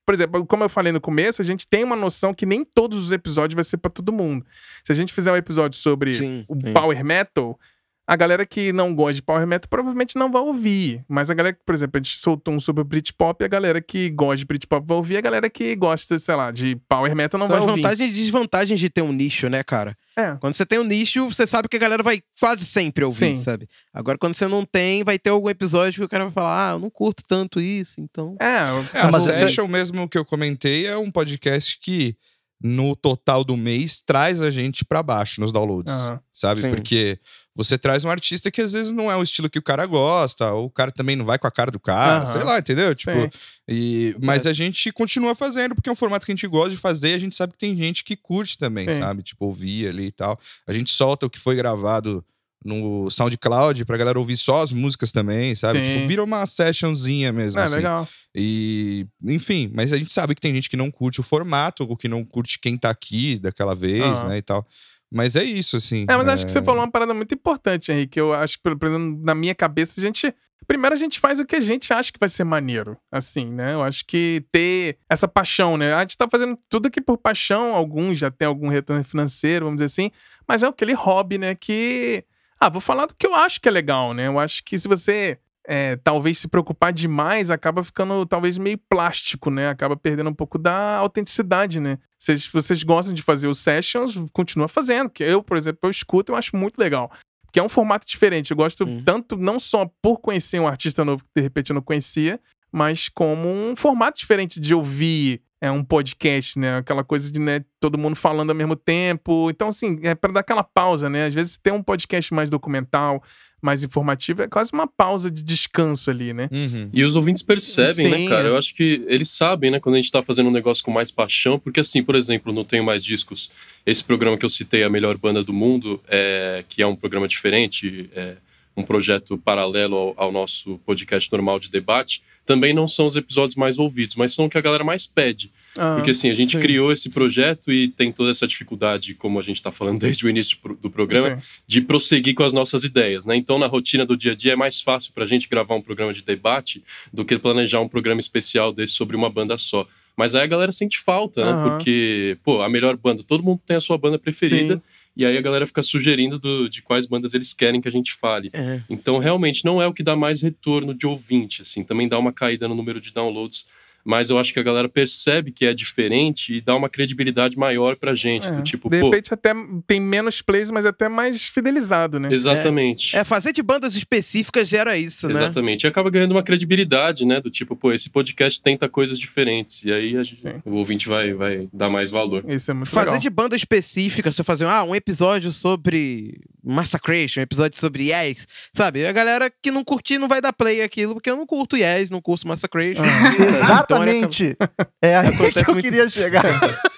por exemplo, como eu falei no começo, a gente tem uma noção que nem todos os episódios vai ser pra todo mundo. Se a gente fizer um episódio sobre Sim, o sim. power metal, a galera que não gosta de power metal provavelmente não vai ouvir. Mas a galera que, por exemplo, a gente soltou um sobre o Britpop, a galera que gosta de Britpop vai ouvir, a galera que gosta, sei lá, de power metal não São vai as ouvir. vantagens e desvantagens de ter um nicho, né, cara? É. Quando você tem um nicho, você sabe que a galera vai quase sempre ouvir, Sim. sabe? Agora, quando você não tem, vai ter algum episódio que o cara vai falar, ah, eu não curto tanto isso, então... É, É, a mas é- Session mesmo que eu comentei é um podcast que no total do mês traz a gente pra baixo nos downloads, Aham. sabe? Sim. Porque você traz um artista que às vezes não é o estilo que o cara gosta, ou o cara também não vai com a cara do cara, Aham. sei lá, entendeu? Tipo, Sim. e, mas a gente continua fazendo porque é um formato que a gente gosta de fazer, e a gente sabe que tem gente que curte também, Sim. sabe? Tipo, ouvir ali e tal. A gente solta o que foi gravado no SoundCloud pra galera ouvir só as músicas também, sabe? Sim. Tipo, vira uma sessionzinha mesmo, é assim. legal. E, enfim, mas a gente sabe que tem gente que não curte o formato, ou que não curte quem tá aqui daquela vez, Aham. né, e tal. Mas é isso, assim. É, mas acho que você falou uma parada muito importante, Henrique. Eu acho que, pelo menos na minha cabeça, a gente. Primeiro a gente faz o que a gente acha que vai ser maneiro, assim, né? Eu acho que ter essa paixão, né? A gente tá fazendo tudo aqui por paixão, alguns já tem algum retorno financeiro, vamos dizer assim, mas é aquele hobby, né? Que. Ah, vou falar do que eu acho que é legal, né? Eu acho que se você é, talvez se preocupar demais, acaba ficando talvez meio plástico, né? Acaba perdendo um pouco da autenticidade, né? Vocês, vocês gostam de fazer os sessions, continua fazendo. Que eu, por exemplo, eu escuto, eu acho muito legal. Porque é um formato diferente. Eu gosto Hum. tanto, não só por conhecer um artista novo que de repente eu não conhecia, mas como um formato diferente de ouvir é, um podcast, né? Aquela coisa de né, todo mundo falando ao mesmo tempo. Então, assim, é para dar aquela pausa, né? Às vezes tem um podcast mais documental, mais informativa, é quase uma pausa de descanso ali, né? Uhum. E os ouvintes percebem, Sim. né, cara? Eu acho que eles sabem, né, quando a gente tá fazendo um negócio com mais paixão, porque assim, por exemplo, não tenho mais discos. Esse programa que eu citei, a melhor banda do mundo, é, que é um programa diferente, é um projeto paralelo ao, ao nosso podcast normal de debate, também não são os episódios mais ouvidos, mas são o que a galera mais pede. Ah, Porque assim, a gente sim. criou esse projeto e tem toda essa dificuldade, como a gente está falando desde o início do programa, sim. de prosseguir com as nossas ideias, né? Então, na rotina do dia a dia é mais fácil para a gente gravar um programa de debate do que planejar um programa especial desse sobre uma banda só. Mas aí a galera sente falta, né? Aham. Porque, pô, a melhor banda, todo mundo tem a sua banda preferida. Sim. E aí a galera fica sugerindo do- de quais bandas eles querem que a gente fale. É. Então, realmente, não é o que dá mais retorno de ouvinte, assim. Também dá uma caída no número de downloads. Mas eu acho que a galera percebe que é diferente e dá uma credibilidade maior pra gente. É, Do tipo, de pô, repente até tem menos plays, mas até mais fidelizado, né? exatamente. É, fazer de bandas específicas gera isso, né? Exatamente. E acaba ganhando uma credibilidade, né? Do tipo, pô, esse podcast tenta coisas diferentes. E aí a gente- o ouvinte vai, vai dar mais valor. Isso é muito Fazer legal. de banda específica, você fazer ah, um episódio sobre Massacration, um episódio sobre Yes, sabe? A galera que não curtir não vai dar play aquilo, porque eu não curto Yes, não curto Massacration. Ah. Acaba- Exatamente. É aí que eu muito- queria chegar.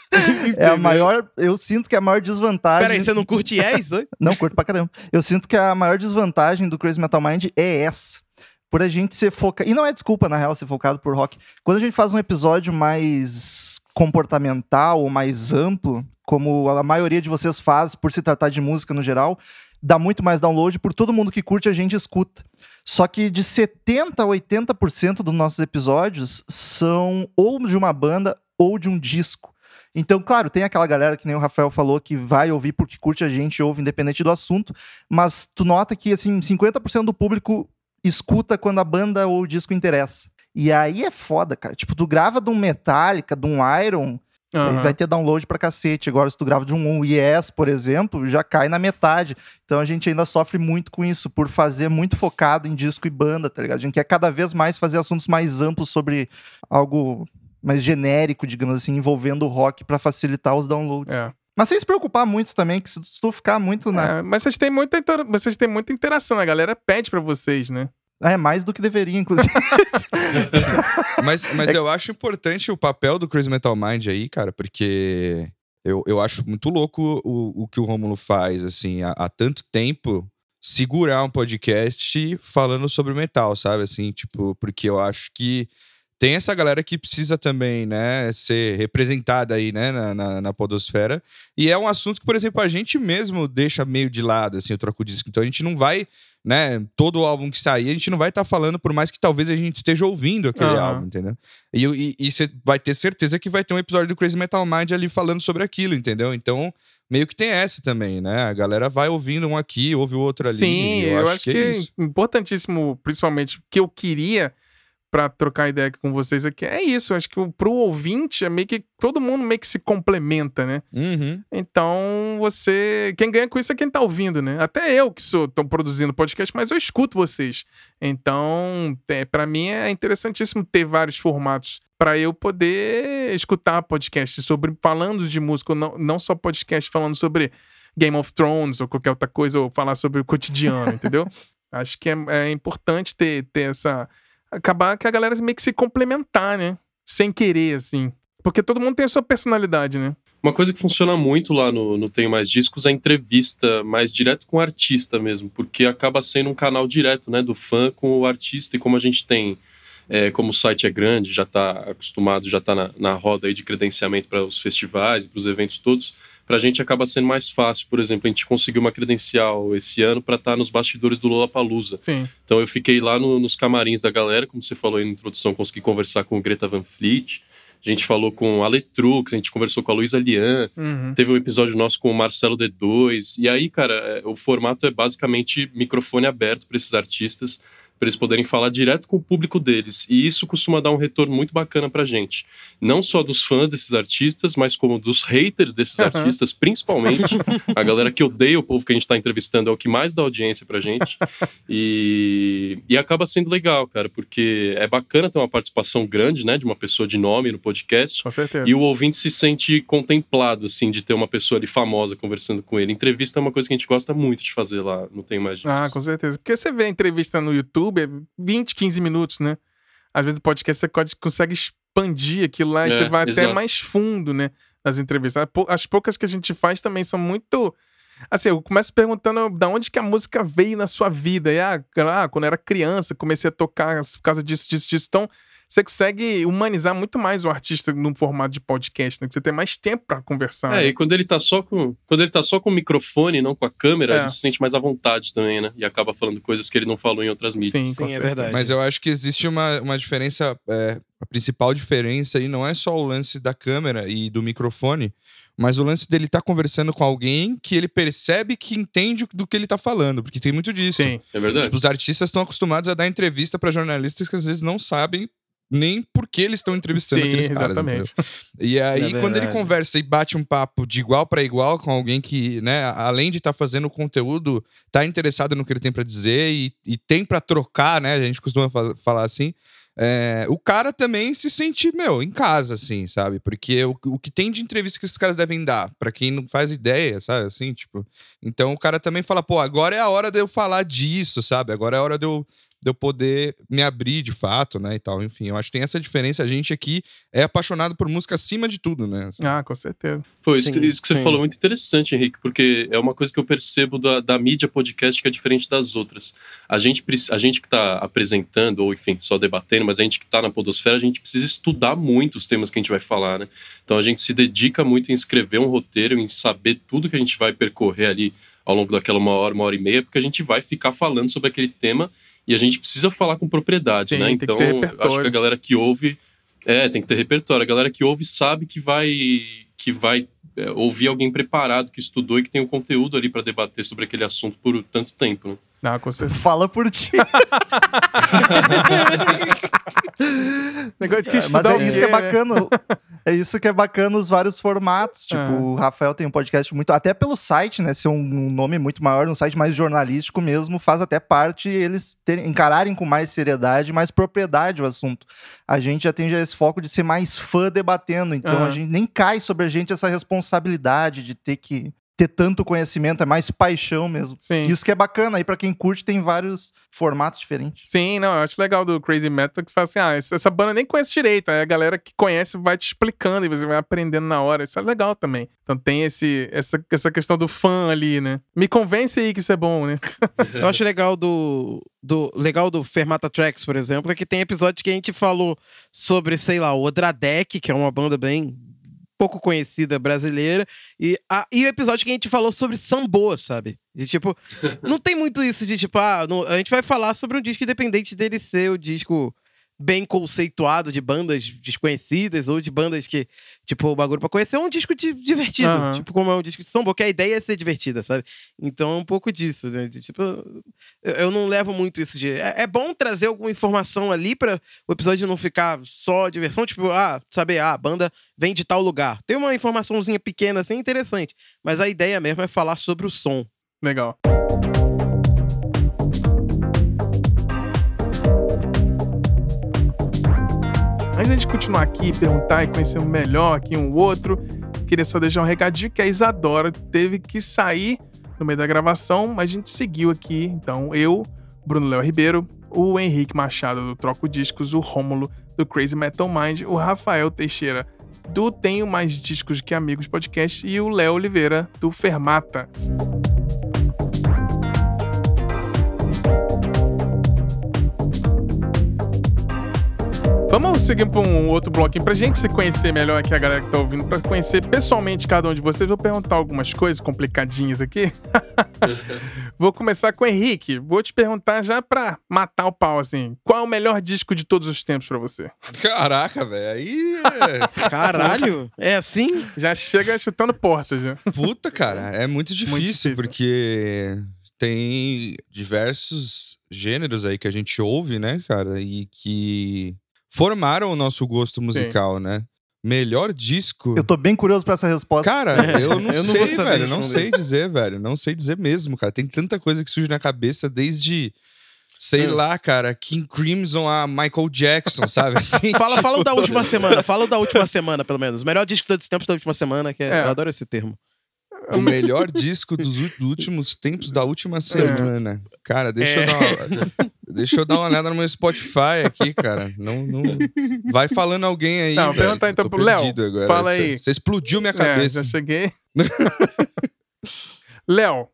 É a maior. Eu sinto que é a maior desvantagem. Peraí, você não curte Yes? Oi? Não, curto pra caramba. Eu sinto que a maior desvantagem do Crazy Metal Mind é essa. Por a gente ser focado. E não é desculpa, na real, ser focado por rock. Quando a gente faz um episódio mais comportamental ou mais amplo, como a maioria de vocês faz por se tratar de música no geral, dá muito mais download por todo mundo que curte a gente escuta. Só que de 70 a 80% dos nossos episódios são ou de uma banda ou de um disco. Então, claro, tem aquela galera que nem o Rafael falou que vai ouvir porque curte a gente, ouve independente do assunto, mas tu nota que assim, 50% do público escuta quando a banda ou o disco interessa. E aí é foda, cara. Tipo, tu grava de um Metallica, de um Iron, Aham. vai ter download pra cacete. Agora, se tu grava de um Yes, por exemplo, já cai na metade. Então a gente ainda sofre muito com isso, por fazer muito focado em disco e banda, tá ligado? A gente quer cada vez mais fazer assuntos mais amplos sobre algo mais genérico, digamos assim, envolvendo o rock pra facilitar os downloads. É. Mas sem se preocupar muito também, que se tu ficar muito na. É, mas vocês têm, muita, vocês têm muita interação, a galera pede pra vocês, né? É, mais do que deveria, inclusive. Mas, mas eu acho importante o papel do Crazy Metal Mind aí, cara, porque eu, eu acho muito louco o, o que o Rômulo faz, assim, há, há tanto tempo segurar um podcast falando sobre metal, sabe? Assim, tipo, porque eu acho que tem essa galera que precisa também, né, ser representada aí, né, na, na, na podosfera. E é um assunto que, por exemplo, a gente mesmo deixa meio de lado, assim, o troco disco. Então a gente não vai, né, todo álbum que sair, a gente não vai estar falando, por mais que talvez a gente esteja ouvindo aquele Aham. álbum, entendeu? E, você vai ter certeza que vai ter um episódio do Crazy Metal Mind ali falando sobre aquilo, entendeu? Então, meio que tem essa também, né? A galera vai ouvindo um aqui, ouve o outro ali. Sim, e eu, acho que, é é isso. importantíssimo, principalmente, o que eu queria pra trocar ideia aqui com vocês aqui é isso. Acho que o- pro ouvinte é meio que todo mundo meio que se complementa, né? Uhum. Então você. Quem ganha com isso é quem tá ouvindo, né? Até eu que sou tô produzindo podcast, mas eu escuto vocês. Então, é, para mim é interessantíssimo ter vários formatos para eu poder escutar podcast sobre falando de música, não, não só podcast falando sobre Game of Thrones ou qualquer outra coisa, ou falar sobre o cotidiano, entendeu? Acho que é, é importante ter, ter essa. Acabar que a galera meio que se complementar, né? Sem querer, assim. Porque todo mundo tem a sua personalidade, né? Uma coisa que funciona muito lá no, no Tenho Mais Discos é a entrevista mais direto com o artista mesmo, porque acaba sendo um canal direto, né, do fã com o artista, e como a gente tem, é, como o site é grande, já está acostumado, já está na, na roda aí de credenciamento para os festivais e para os eventos todos, para a gente acaba sendo mais fácil. Por exemplo, a gente conseguiu uma credencial esse ano para estar nos bastidores do Lollapalooza. Sim. Então eu fiquei lá no- nos camarins da galera, como você falou aí na introdução, consegui conversar com o Greta Van Fleet, a gente falou com a Letrux, a gente conversou com a Luísa Lian, Uhum. Teve um episódio nosso com o Marcelo D2. E aí, cara, é, o formato é basicamente microfone aberto para esses artistas, para eles poderem falar direto com o público deles. E isso costuma dar um retorno muito bacana pra gente. Não só dos fãs desses artistas, mas como dos haters desses Uhum. artistas, principalmente. a galera que odeia o povo que a gente tá entrevistando é o que mais dá audiência pra gente. E, e acaba sendo legal, cara, porque é bacana ter uma participação grande, né, de uma pessoa de nome no podcast. Com certeza. E o ouvinte se sente contemplado, assim, de ter uma pessoa ali famosa conversando com ele. Entrevista é uma coisa que a gente gosta muito de fazer lá, não tem mais disso. Ah, com certeza. Porque você vê a entrevista no YouTube, é 20, 15 minutos, né? Às vezes o podcast você consegue expandir aquilo lá e É, você vai até exato. mais fundo, né? Nas entrevistas. As poucas que a gente faz também são muito. Assim, eu começo perguntando da onde que a música veio na sua vida. E, ah, ah, quando eu era criança, comecei a tocar por causa disso, disso, disso. Então, você consegue humanizar muito mais o artista num formato de podcast, né? Que você tem mais tempo pra conversar. É, né? e quando ele tá só com. Quando ele tá só com o microfone, não com a câmera, É. ele se sente mais à vontade também, né? E acaba falando coisas que ele não falou em outras mídias. Sim, Sim, é verdade. Mas eu acho que existe uma, uma diferença. é, a principal diferença aí não é só o lance da câmera e do microfone, mas o lance dele estar conversando com alguém que ele percebe que entende do que ele tá falando, porque tem muito disso. Sim. É verdade? Tipo, os artistas estão acostumados a dar entrevista pra jornalistas que às vezes não sabem nem por que eles estão entrevistando Sim, aqueles caras. exatamente. entendeu? E aí, É quando ele conversa e bate um papo de igual pra igual com alguém que, né, além de estar fazendo conteúdo, tá interessado no que ele tem pra dizer e, e tem pra trocar, né? A gente costuma fa- falar assim. é, o cara também se sente, meu, em casa, assim, sabe? Porque o, o que tem de entrevista que esses caras devem dar, pra quem não faz ideia, sabe? Assim, tipo. Então o cara também fala, pô, agora é a hora de eu falar disso, sabe? Agora é a hora de eu, de eu poder me abrir de fato, né? E tal. Enfim, eu acho que tem essa diferença. A gente aqui é apaixonado por música acima de tudo, né? Assim. Ah, com certeza. Pô, isso, Sim, isso que você sim. falou é muito interessante, Henrique, porque é uma coisa que eu percebo da, da mídia podcast que é diferente das outras. A gente, a gente que está apresentando, ou enfim, só debatendo, mas a gente que está na podosfera, a gente precisa estudar muito os temas que a gente vai falar, né? Então a gente se dedica muito em escrever um roteiro, em saber tudo que a gente vai percorrer ali ao longo daquela uma hora, uma hora e meia, porque a gente vai ficar falando sobre aquele tema e a gente precisa falar com propriedade, Sim, né? tem que Então, acho que a galera que ouve é, tem que ter repertório. A galera que ouve sabe que vai que vai é, ouvir alguém preparado, que estudou e que tem o conteúdo ali para debater sobre aquele assunto por tanto tempo, né? Ah, com certeza. Fala por ti. Negócio de que É, mas é isso que é né? bacana. É isso que é bacana os vários formatos. Tipo, Ah. o Rafael tem um podcast muito. Até pelo site, né? Ser um, um nome muito maior, um site mais jornalístico mesmo, faz até parte eles terem- encararem com mais seriedade, mais propriedade o assunto. A gente já tem já esse foco de ser mais fã debatendo. Então a gente nem cai sobre a gente essa responsabilidade de ter que ter tanto conhecimento, é mais paixão mesmo. Sim. Isso que é bacana. Aí, pra quem curte, tem vários formatos diferentes. Sim, não, eu acho legal do Crazy Metal que você fala assim, ah, essa essa banda nem conhece direito, aí a galera que conhece vai te explicando e você vai aprendendo na hora, isso é legal também. Então tem esse, essa, essa questão do fã ali, né? Me convence aí que isso é bom, né? Eu acho legal do, do legal do Fermata Tracks, por exemplo, é que tem episódios que a gente falou sobre, sei lá, o Odradek, que é uma banda bem pouco conhecida brasileira, e, a, e o episódio que a gente falou sobre Samboa, sabe? De tipo, não tem muito isso de tipo, ah, não- a gente vai falar sobre um disco independente dele ser o disco bem conceituado de bandas desconhecidas ou de bandas que, tipo, o bagulho pra conhecer é um disco di- divertido. Aham. Tipo, como é um disco de samba, que a ideia é ser divertida, sabe? Então é um pouco disso, né? De, tipo, eu, eu não levo muito isso de. É, é bom trazer alguma informação ali pra o episódio não ficar só diversão, tipo, ah, saber, ah, a banda vem de tal lugar. Tem uma informaçãozinha pequena assim, interessante. Mas a ideia mesmo é falar sobre o som. Legal. Antes gente continuar aqui, perguntar e conhecer melhor aqui um outro, queria só deixar um recadinho que a Isadora teve que sair no meio da gravação, mas a gente seguiu aqui. Então, eu, Bruno Léo Ribeiro, o Henrique Machado do Troco Discos, o Rômulo do Crazy Metal Mind, o Rafael Teixeira do Tenho Mais Discos Que Amigos Podcast e o Léo Oliveira do Fermata. Vamos seguir para um outro bloquinho pra gente se conhecer melhor aqui, a galera que tá ouvindo, pra conhecer pessoalmente cada um de vocês. Vou perguntar algumas coisas complicadinhas aqui. Vou começar com o Henrique. Vou te perguntar já pra matar o pau, assim. Qual é o melhor disco de todos os tempos pra você? Caraca, velho. Aí é. Caralho! é assim? Já chega chutando portas, já. Puta, cara. É muito difícil, difícil. porque tem diversos gêneros aí que a gente ouve, né, cara? E que formaram o nosso gosto musical, né? Melhor disco. Eu tô bem curioso pra essa resposta. Cara, eu não Eu não sei, saber velho. Não sei dizer, velho. Não sei dizer mesmo, cara. Tem tanta coisa que surge na cabeça desde. Sei Hum. lá, cara, King Crimson a Michael Jackson, sabe? Assim, Fala, fala o tipo, da última semana, fala da última semana, pelo menos. Melhor disco de todos os tempos da última semana, que é, É. eu adoro esse termo. O melhor disco dos, dos últimos tempos da última semana. Cara, deixa, É. eu dar uma, deixa eu dar uma olhada no meu Spotify aqui, cara. Não, não... Vai falando alguém aí. Não, velho. perguntar então pro Léo. Fala aí. Você explodiu minha É, cabeça. já cheguei. Léo,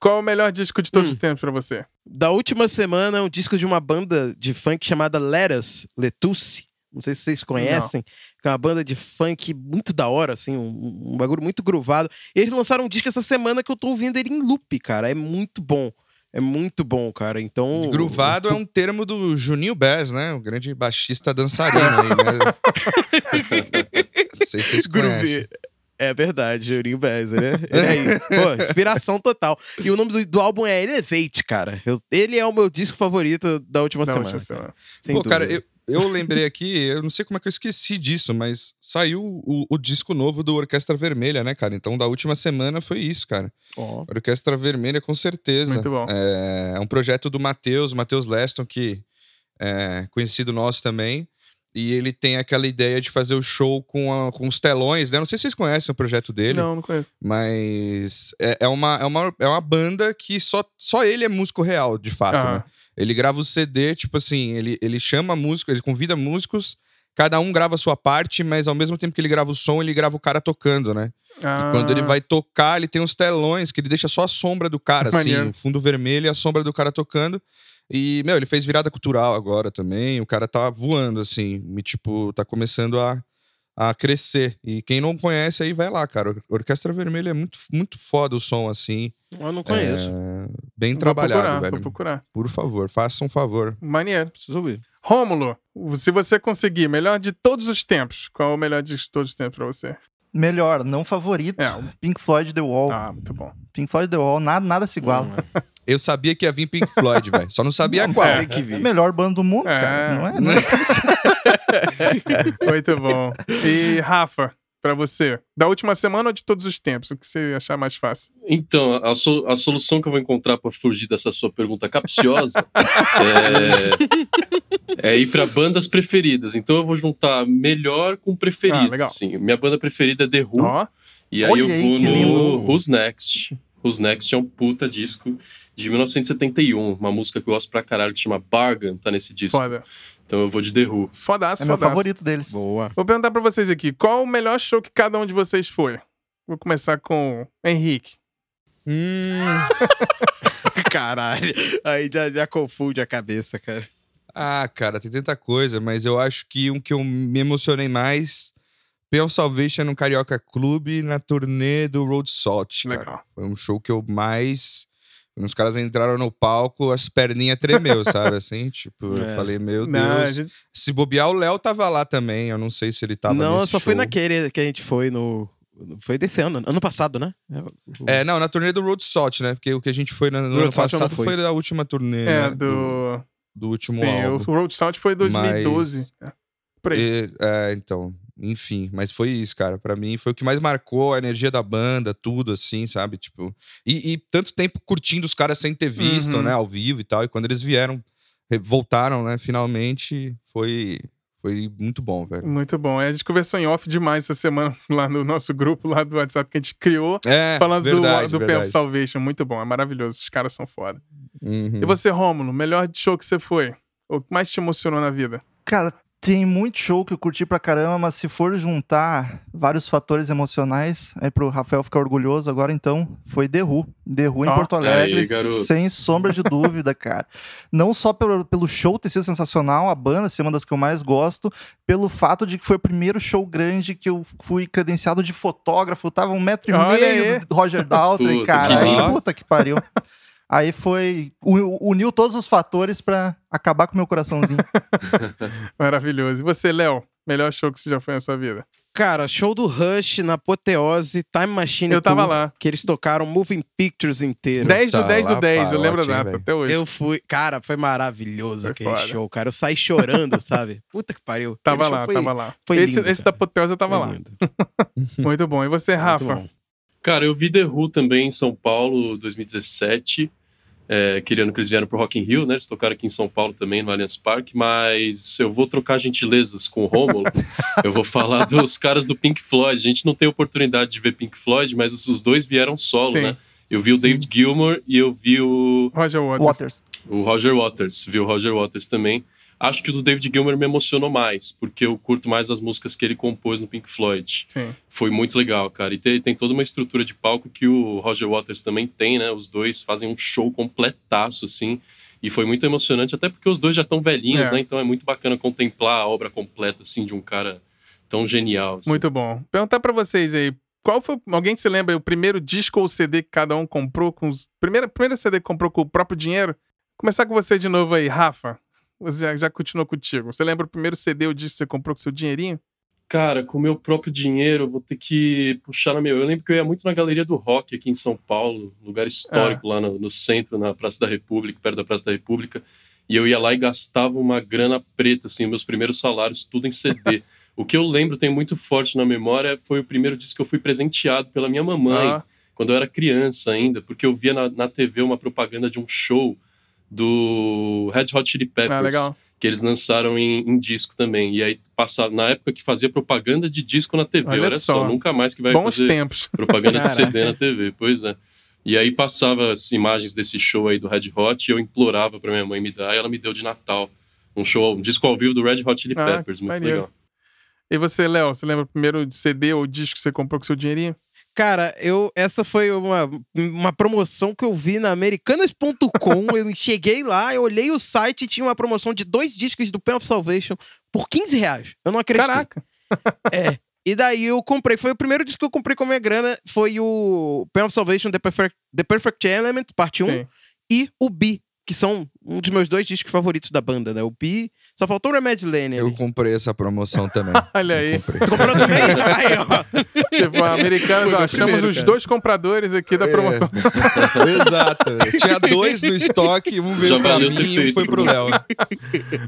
qual é o melhor disco de todos Hum. os tempos pra você? Da última semana é um disco de uma banda de funk chamada Letus, Letusse. Não sei se vocês conhecem. Que é uma banda de funk muito da hora, assim, um, um bagulho muito groovado. E eles lançaram um disco essa semana que eu tô ouvindo ele em loop, cara. É muito bom. É muito bom, cara. Então. Gruvado é um termo do Juninho Bass, né? O grande baixista dançarino aí, né? Não sei se vocês conhecem. É verdade, Jurinho Bass, né? Ele aí. Pô, inspiração total. E o nome do, do álbum é Elevate, cara. Eu- ele é o meu disco favorito da última Da semana. última semana. Sem Pô, cara, dúvida. eu, eu lembrei aqui, eu não sei como é que eu esqueci disso, mas saiu o, o disco novo do Orquestra Vermelha, né, cara? Então, da última semana foi isso, cara. Ó. Orquestra Vermelha, com certeza. Muito bom. É, é um projeto do Matheus, Matheus Leston, que é conhecido nosso também. E ele tem aquela ideia de fazer o show com, a- com os telões, né? Não sei se vocês conhecem o projeto dele. Não, não conheço. Mas é, é uma, é, uma, é uma banda que só, só ele é músico real, de fato, Ah. né? Ele grava o CD, tipo assim, ele, ele chama músico, ele convida músicos, cada um grava a sua parte, mas ao mesmo tempo que ele grava o som, ele grava o cara tocando, né? Ah, E quando ele vai tocar, ele tem uns telões que ele deixa só a sombra do cara, assim, o fundo vermelho e a sombra do cara tocando. E, meu, ele fez virada cultural agora também, o cara tá voando, assim, e, tipo, tá começando a, a crescer. E quem não conhece aí, vai lá, cara. Or- Orquestra Vermelha é muito, muito foda o som, assim. Eu não conheço. É, bem Vou trabalhado, procurar, velho. Vou procurar. Por favor, faça um favor. Maneiro. Preciso ouvir. Rômulo, se você conseguir melhor de todos os tempos, qual é o melhor de todos os tempos pra você? Melhor, não favorito. É, Pink Floyd The Wall. Ah, muito bom. Pink Floyd The Wall, nada, nada se iguala. Eu sabia que ia vir Pink Floyd, velho. Só não sabia Não, qual. é. Tem que É a melhor banda do mundo, É. cara. Não é? Não é Muito bom. E Rafa, pra você, da última semana ou de todos os tempos? O que você achar mais fácil? Então, a, so- a solução que eu vou encontrar para fugir dessa sua pergunta capciosa é, é ir para bandas preferidas. Então eu vou juntar melhor com preferido. Ah, legal. Minha banda preferida é The Who. Ó, E aí Olha eu aí, vou que no lindo. Who's Next. Who's Next é um puta disco de 1971. Uma música que eu gosto pra caralho que chama Bargain, tá nesse disco. foda. Então eu vou de The Who. Fodaço, É meu fodaço. favorito deles. Boa. Vou perguntar pra vocês aqui, qual o melhor show que cada um de vocês foi? Vou começar com o Henrique. Hum, Caralho. Aí já, já confunde a cabeça, cara. Ah, cara, tem tanta coisa, mas eu acho que um que eu me emocionei mais. Pale Salvation no Carioca Clube na turnê do Road Salt. cara. Legal. Foi um show que eu mais. Quando os caras entraram no palco, as perninhas tremeu, sabe? Assim, tipo, eu É. falei, meu Não, Deus. gente- Se bobear, o Léo tava lá também. Eu não sei se ele tava não, eu só fui show. naquele que a gente foi no. Foi desse ano, ano passado, né? É, não, na turnê do Road Salt, né? Porque o que a gente foi no, ano eu passado foi da última turnê, É, né? do. do último Sim, álbum. o Road Salt foi 2012. É, Por aí. E- é, então, enfim, mas foi isso, cara. Pra mim foi o que mais marcou a energia da banda, tudo assim, sabe? Tipo, e, e tanto tempo curtindo os caras sem ter visto, Uhum. né, ao vivo e tal. E quando eles vieram, voltaram, né, finalmente, foi, foi muito bom, velho. Muito bom. É, A gente conversou em off demais essa semana lá no nosso grupo lá do WhatsApp que a gente criou, É, falando verdade, do, do verdade. Salvation. Muito bom, é maravilhoso. Os caras são foda. Uhum. E você, Rômulo, melhor show que você foi? O que mais te emocionou na vida? Cara, tem muito show que eu curti pra caramba, mas se for juntar vários fatores emocionais, aí pro Rafael ficar orgulhoso agora, então, foi The Who. The Who em Ó. Porto Alegre, Aí, sem sombra de dúvida, cara. Não só pelo, pelo show ter sido sensacional, a banda ser uma das que eu mais gosto, pelo fato de que foi o primeiro show grande que eu fui credenciado de fotógrafo, tava um metro e Olha meio aí. do Roger Daltrey, Puta, cara. que Aí, puta que pariu. Aí foi. Uniu todos os fatores pra acabar com o meu coraçãozinho. Maravilhoso. E você, Léo, melhor show que você já foi na sua vida? Cara, show do Rush na Apoteose, Time Machine Eu tava Tour, lá. que eles tocaram Moving Pictures inteiro. 10 do Tá 10 do lá, 10, eu lembro a parote, hein, data até hoje. Eu fui. Cara, foi maravilhoso Foi aquele foda. show, cara. Eu saí chorando, sabe? Puta que pariu. Tava lá, foi- tava lá. foi esse lindo, esse da cara. Poteose eu tava foi lá. Muito bom. E você, Rafa? Cara, eu vi The Who também em São Paulo, 2017. É, aquele ano que eles vieram pro Rock in Rio, né? Eles tocaram aqui em São Paulo também, no Allianz Parque. Mas eu vou trocar gentilezas com o Rômulo. eu vou falar dos caras do Pink Floyd. A gente não tem oportunidade de ver Pink Floyd, mas os, os dois vieram solo, Sim. né? Eu vi o Sim. David Gilmour e eu vi o, Roger Waters. Waters. o Roger Waters. Vi o Roger Waters também. Acho que o do David Gilmour me emocionou mais, porque eu curto mais as músicas que ele compôs no Pink Floyd Sim. foi muito legal, cara. E tem, tem toda uma estrutura de palco que o Roger Waters também tem, né? Os dois fazem um show completaço, assim. E foi muito emocionante, até porque os dois já estão velhinhos, É. né? Então é muito bacana contemplar a obra completa, assim, de um cara tão genial. assim. Muito bom. Perguntar pra vocês aí. Qual foi. Alguém se lembra o primeiro disco ou CD que cada um comprou? com os, primeira, primeiro CD que comprou com o próprio dinheiro? Começar com você de novo aí, Rafa. Você já, já continuou contigo. Você lembra o primeiro CD ou disco que você comprou com seu dinheirinho? Cara, com o meu próprio dinheiro, eu vou ter que puxar na meu. Eu lembro que eu ia muito na Galeria do Rock aqui em São Paulo, lugar histórico lá no, no centro, na Praça da República, perto da Praça da República. E eu ia lá e gastava uma grana preta, assim, meus primeiros salários, tudo em CD. o que eu lembro, tem muito forte na memória, foi o primeiro disco que eu fui presenteado pela minha mamãe, Ah, quando eu era criança ainda, porque eu via na, na TV uma propaganda de um show do Red Hot Chili Peppers ah, legal. que eles lançaram em, em disco também. E aí, passava, na época que fazia propaganda de disco na TV, Olha olha, só. só. nunca mais que vai Bons fazer tempos. propaganda de. CD na TV, pois é. E aí passava as imagens desse show aí do Red Hot e eu implorava pra minha mãe me dar, e ela me deu de Natal. Um show, um disco ao vivo do Red Hot Chili Ah, Peppers, muito maneiro. legal. E você, Léo, você lembra o primeiro CD ou disco que você comprou com seu dinheirinho? Cara, eu essa foi uma, uma promoção que eu vi na americanas.com. eu cheguei lá, eu olhei o site e tinha uma promoção de dois discos do Pen of Salvation por 15 reais. Eu não acreditei. Caraca. É. E daí eu comprei. Foi o primeiro disco que eu comprei com a minha grana. Foi o Pen of Salvation, The Perfect, The Perfect Element, parte 1. Sim. E o B, que são um dos meus dois discos favoritos da banda, né? O B. Só faltou o Remedy Lane Eu comprei essa promoção também. Olha aí. Tu comprou também? Aí, ó. Tipo, americanos, Foi ó, achamos primeiro, os cara. dois compradores aqui da É. promoção. Exato. Tinha dois no estoque, um veio Já pra mim e um foi pro Léo.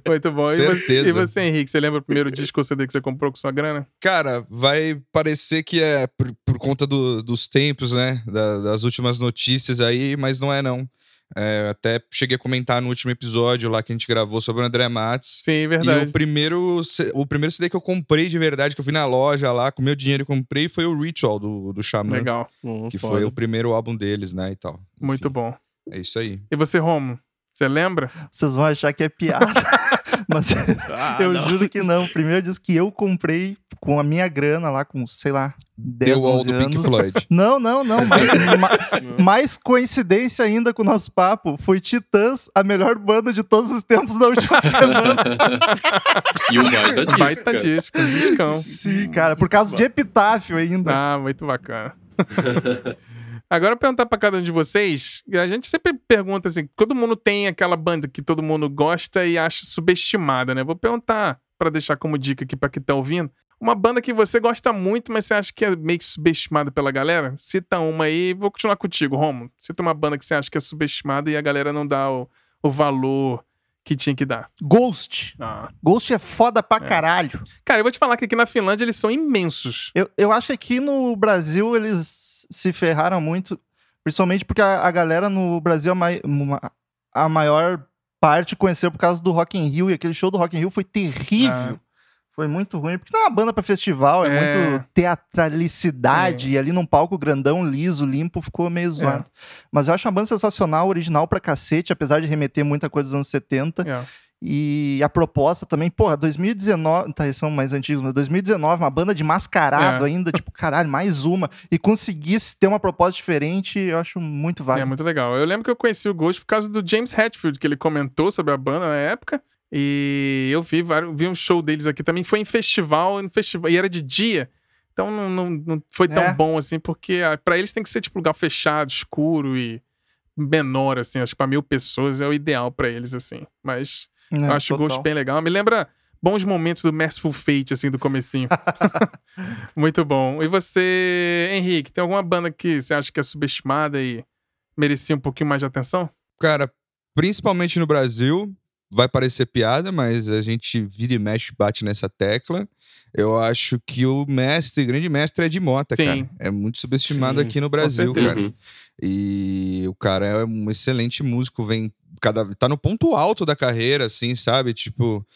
Muito bom. E você, Certeza. e você, Henrique, você lembra o primeiro disco ou CD que você comprou com sua grana? Cara, vai parecer que é por, por conta do- dos tempos, né? da- das últimas notícias aí, mas não é não. É, até cheguei a comentar no último episódio lá que a gente gravou sobre o André Matos. Sim, E verdade. o primeiro, o primeiro CD que eu comprei de verdade, que eu fui na loja lá, com meu dinheiro e comprei, foi o Ritual do, do Xamã. Legal. Hum, Que foda. foi o primeiro álbum deles, né? E tal. Muito Enfim, bom. É isso aí. E você, Romo? Você lembra? Vocês vão achar que é piada. Mas Ah, eu não. juro que não. O primeiro disco que eu comprei com a minha grana lá, com, sei lá, 10 The Wall 11 do Pink anos. Floyd. Não, não, não. Mais, ma- mais coincidência ainda com o nosso papo. Foi Titãs, a melhor banda de todos os tempos da última semana. e um baita disco, Baita disco, um discão. Sim, cara. Por causa de Epitáfio ainda. Ah, muito bacana. Agora, perguntar pra cada um de vocês. A gente sempre pergunta assim: todo mundo tem aquela banda que todo mundo gosta e acha subestimada, né? Vou perguntar pra deixar como dica aqui pra quem tá ouvindo. Uma banda que você gosta muito, mas você acha que é meio que subestimada pela galera? Cita uma aí, vou continuar contigo, Romo. Cita uma banda que você acha que é subestimada e a galera não dá o, o valor que tinha que dar. Ghost. Ah. Ghost é foda pra caralho. Cara, eu vou te falar que aqui na Finlândia eles são imensos. Eu, eu acho que aqui no Brasil eles se ferraram muito, principalmente porque a, a galera no Brasil, a, mai- a maior parte conheceu por causa do Rock in Rio, e aquele show do Rock in Rio foi terrível. Foi muito ruim, porque não é uma banda pra festival, é, É. muito teatralicidade, e ali num palco grandão, liso, limpo, ficou meio zoado. Mas eu acho uma banda sensacional, original pra cacete, apesar de remeter muita coisa dos anos 70. É. E a proposta também, porra, 2019, tá, eles são mais antigos, mas 2019, uma banda de mascarado É. ainda, tipo, caralho, mais uma. E conseguisse ter uma proposta diferente, eu acho muito É válido. muito legal. Eu lembro que eu conheci o Ghost por causa do James Hetfield, que ele comentou sobre a banda na época. E eu vi, vi um show deles aqui também. Foi em festival, em festival e era de dia. Então não, não, não foi tão É. bom assim, porque ah, pra eles tem que ser tipo lugar fechado, escuro e menor, assim. Acho que pra mil pessoas é o ideal pra eles, assim. Mas É, eu acho o. Ghost bem legal. Me lembra bons momentos do Merciful Fate, assim, do comecinho. Muito bom. E você, Henrique, tem alguma banda que você acha que é subestimada e merecia um pouquinho mais de atenção? Cara, principalmente no Brasil, vai parecer piada, mas a gente vira e mexe, bate nessa tecla. Eu acho que o mestre, grande mestre é de Mota, Sim. cara. É muito subestimado Sim, aqui no Brasil, cara. E o cara é um excelente músico, vem cada tá no ponto alto da carreira, assim, sabe? Tipo,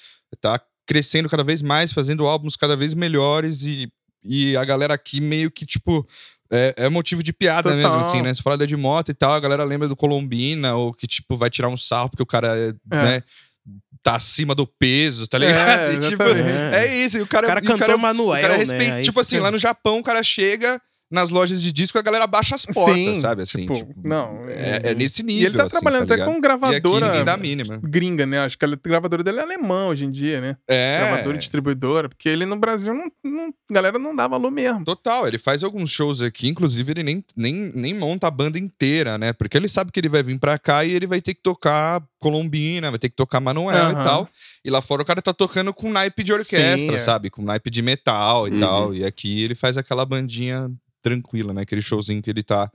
tá crescendo cada vez mais, fazendo álbuns cada vez melhores e, e a galera aqui meio que, tipo, é, é motivo de piada Total. mesmo, assim, né? Você fala da de moto e tal, a galera lembra do Colombina, ou que, tipo, vai tirar um sarro porque o cara, é, né, tá acima do peso, tá ligado? É, E, tipo, é isso. E o cara, O cara e cantou Manuel, o cara né? respeita, Aí tipo assim, fica- lá no Japão, o cara chega nas lojas de disco, a galera baixa as portas, Sim, sabe? Assim, tipo, tipo, não, É, é nesse E nível. ele tá assim, trabalhando tá até com E gravadora dá mínima. gringa, né? Acho que a gravadora dele é alemã hoje em dia, né? É. Gravadora e distribuidora. Porque ele no Brasil, não, não- a galera não dá valor mesmo. Total, ele faz alguns shows aqui, inclusive ele nem, nem, nem monta a banda inteira, né? Porque ele sabe que ele vai vir pra cá e ele vai ter que tocar Colombina, vai ter que tocar Manuel Aham. e tal. E lá fora o cara tá tocando com naipe de orquestra, Sim, é. sabe? Com naipe de metal e Uhum. tal. E aqui ele faz aquela bandinha tranquila, né? Aquele showzinho que ele tá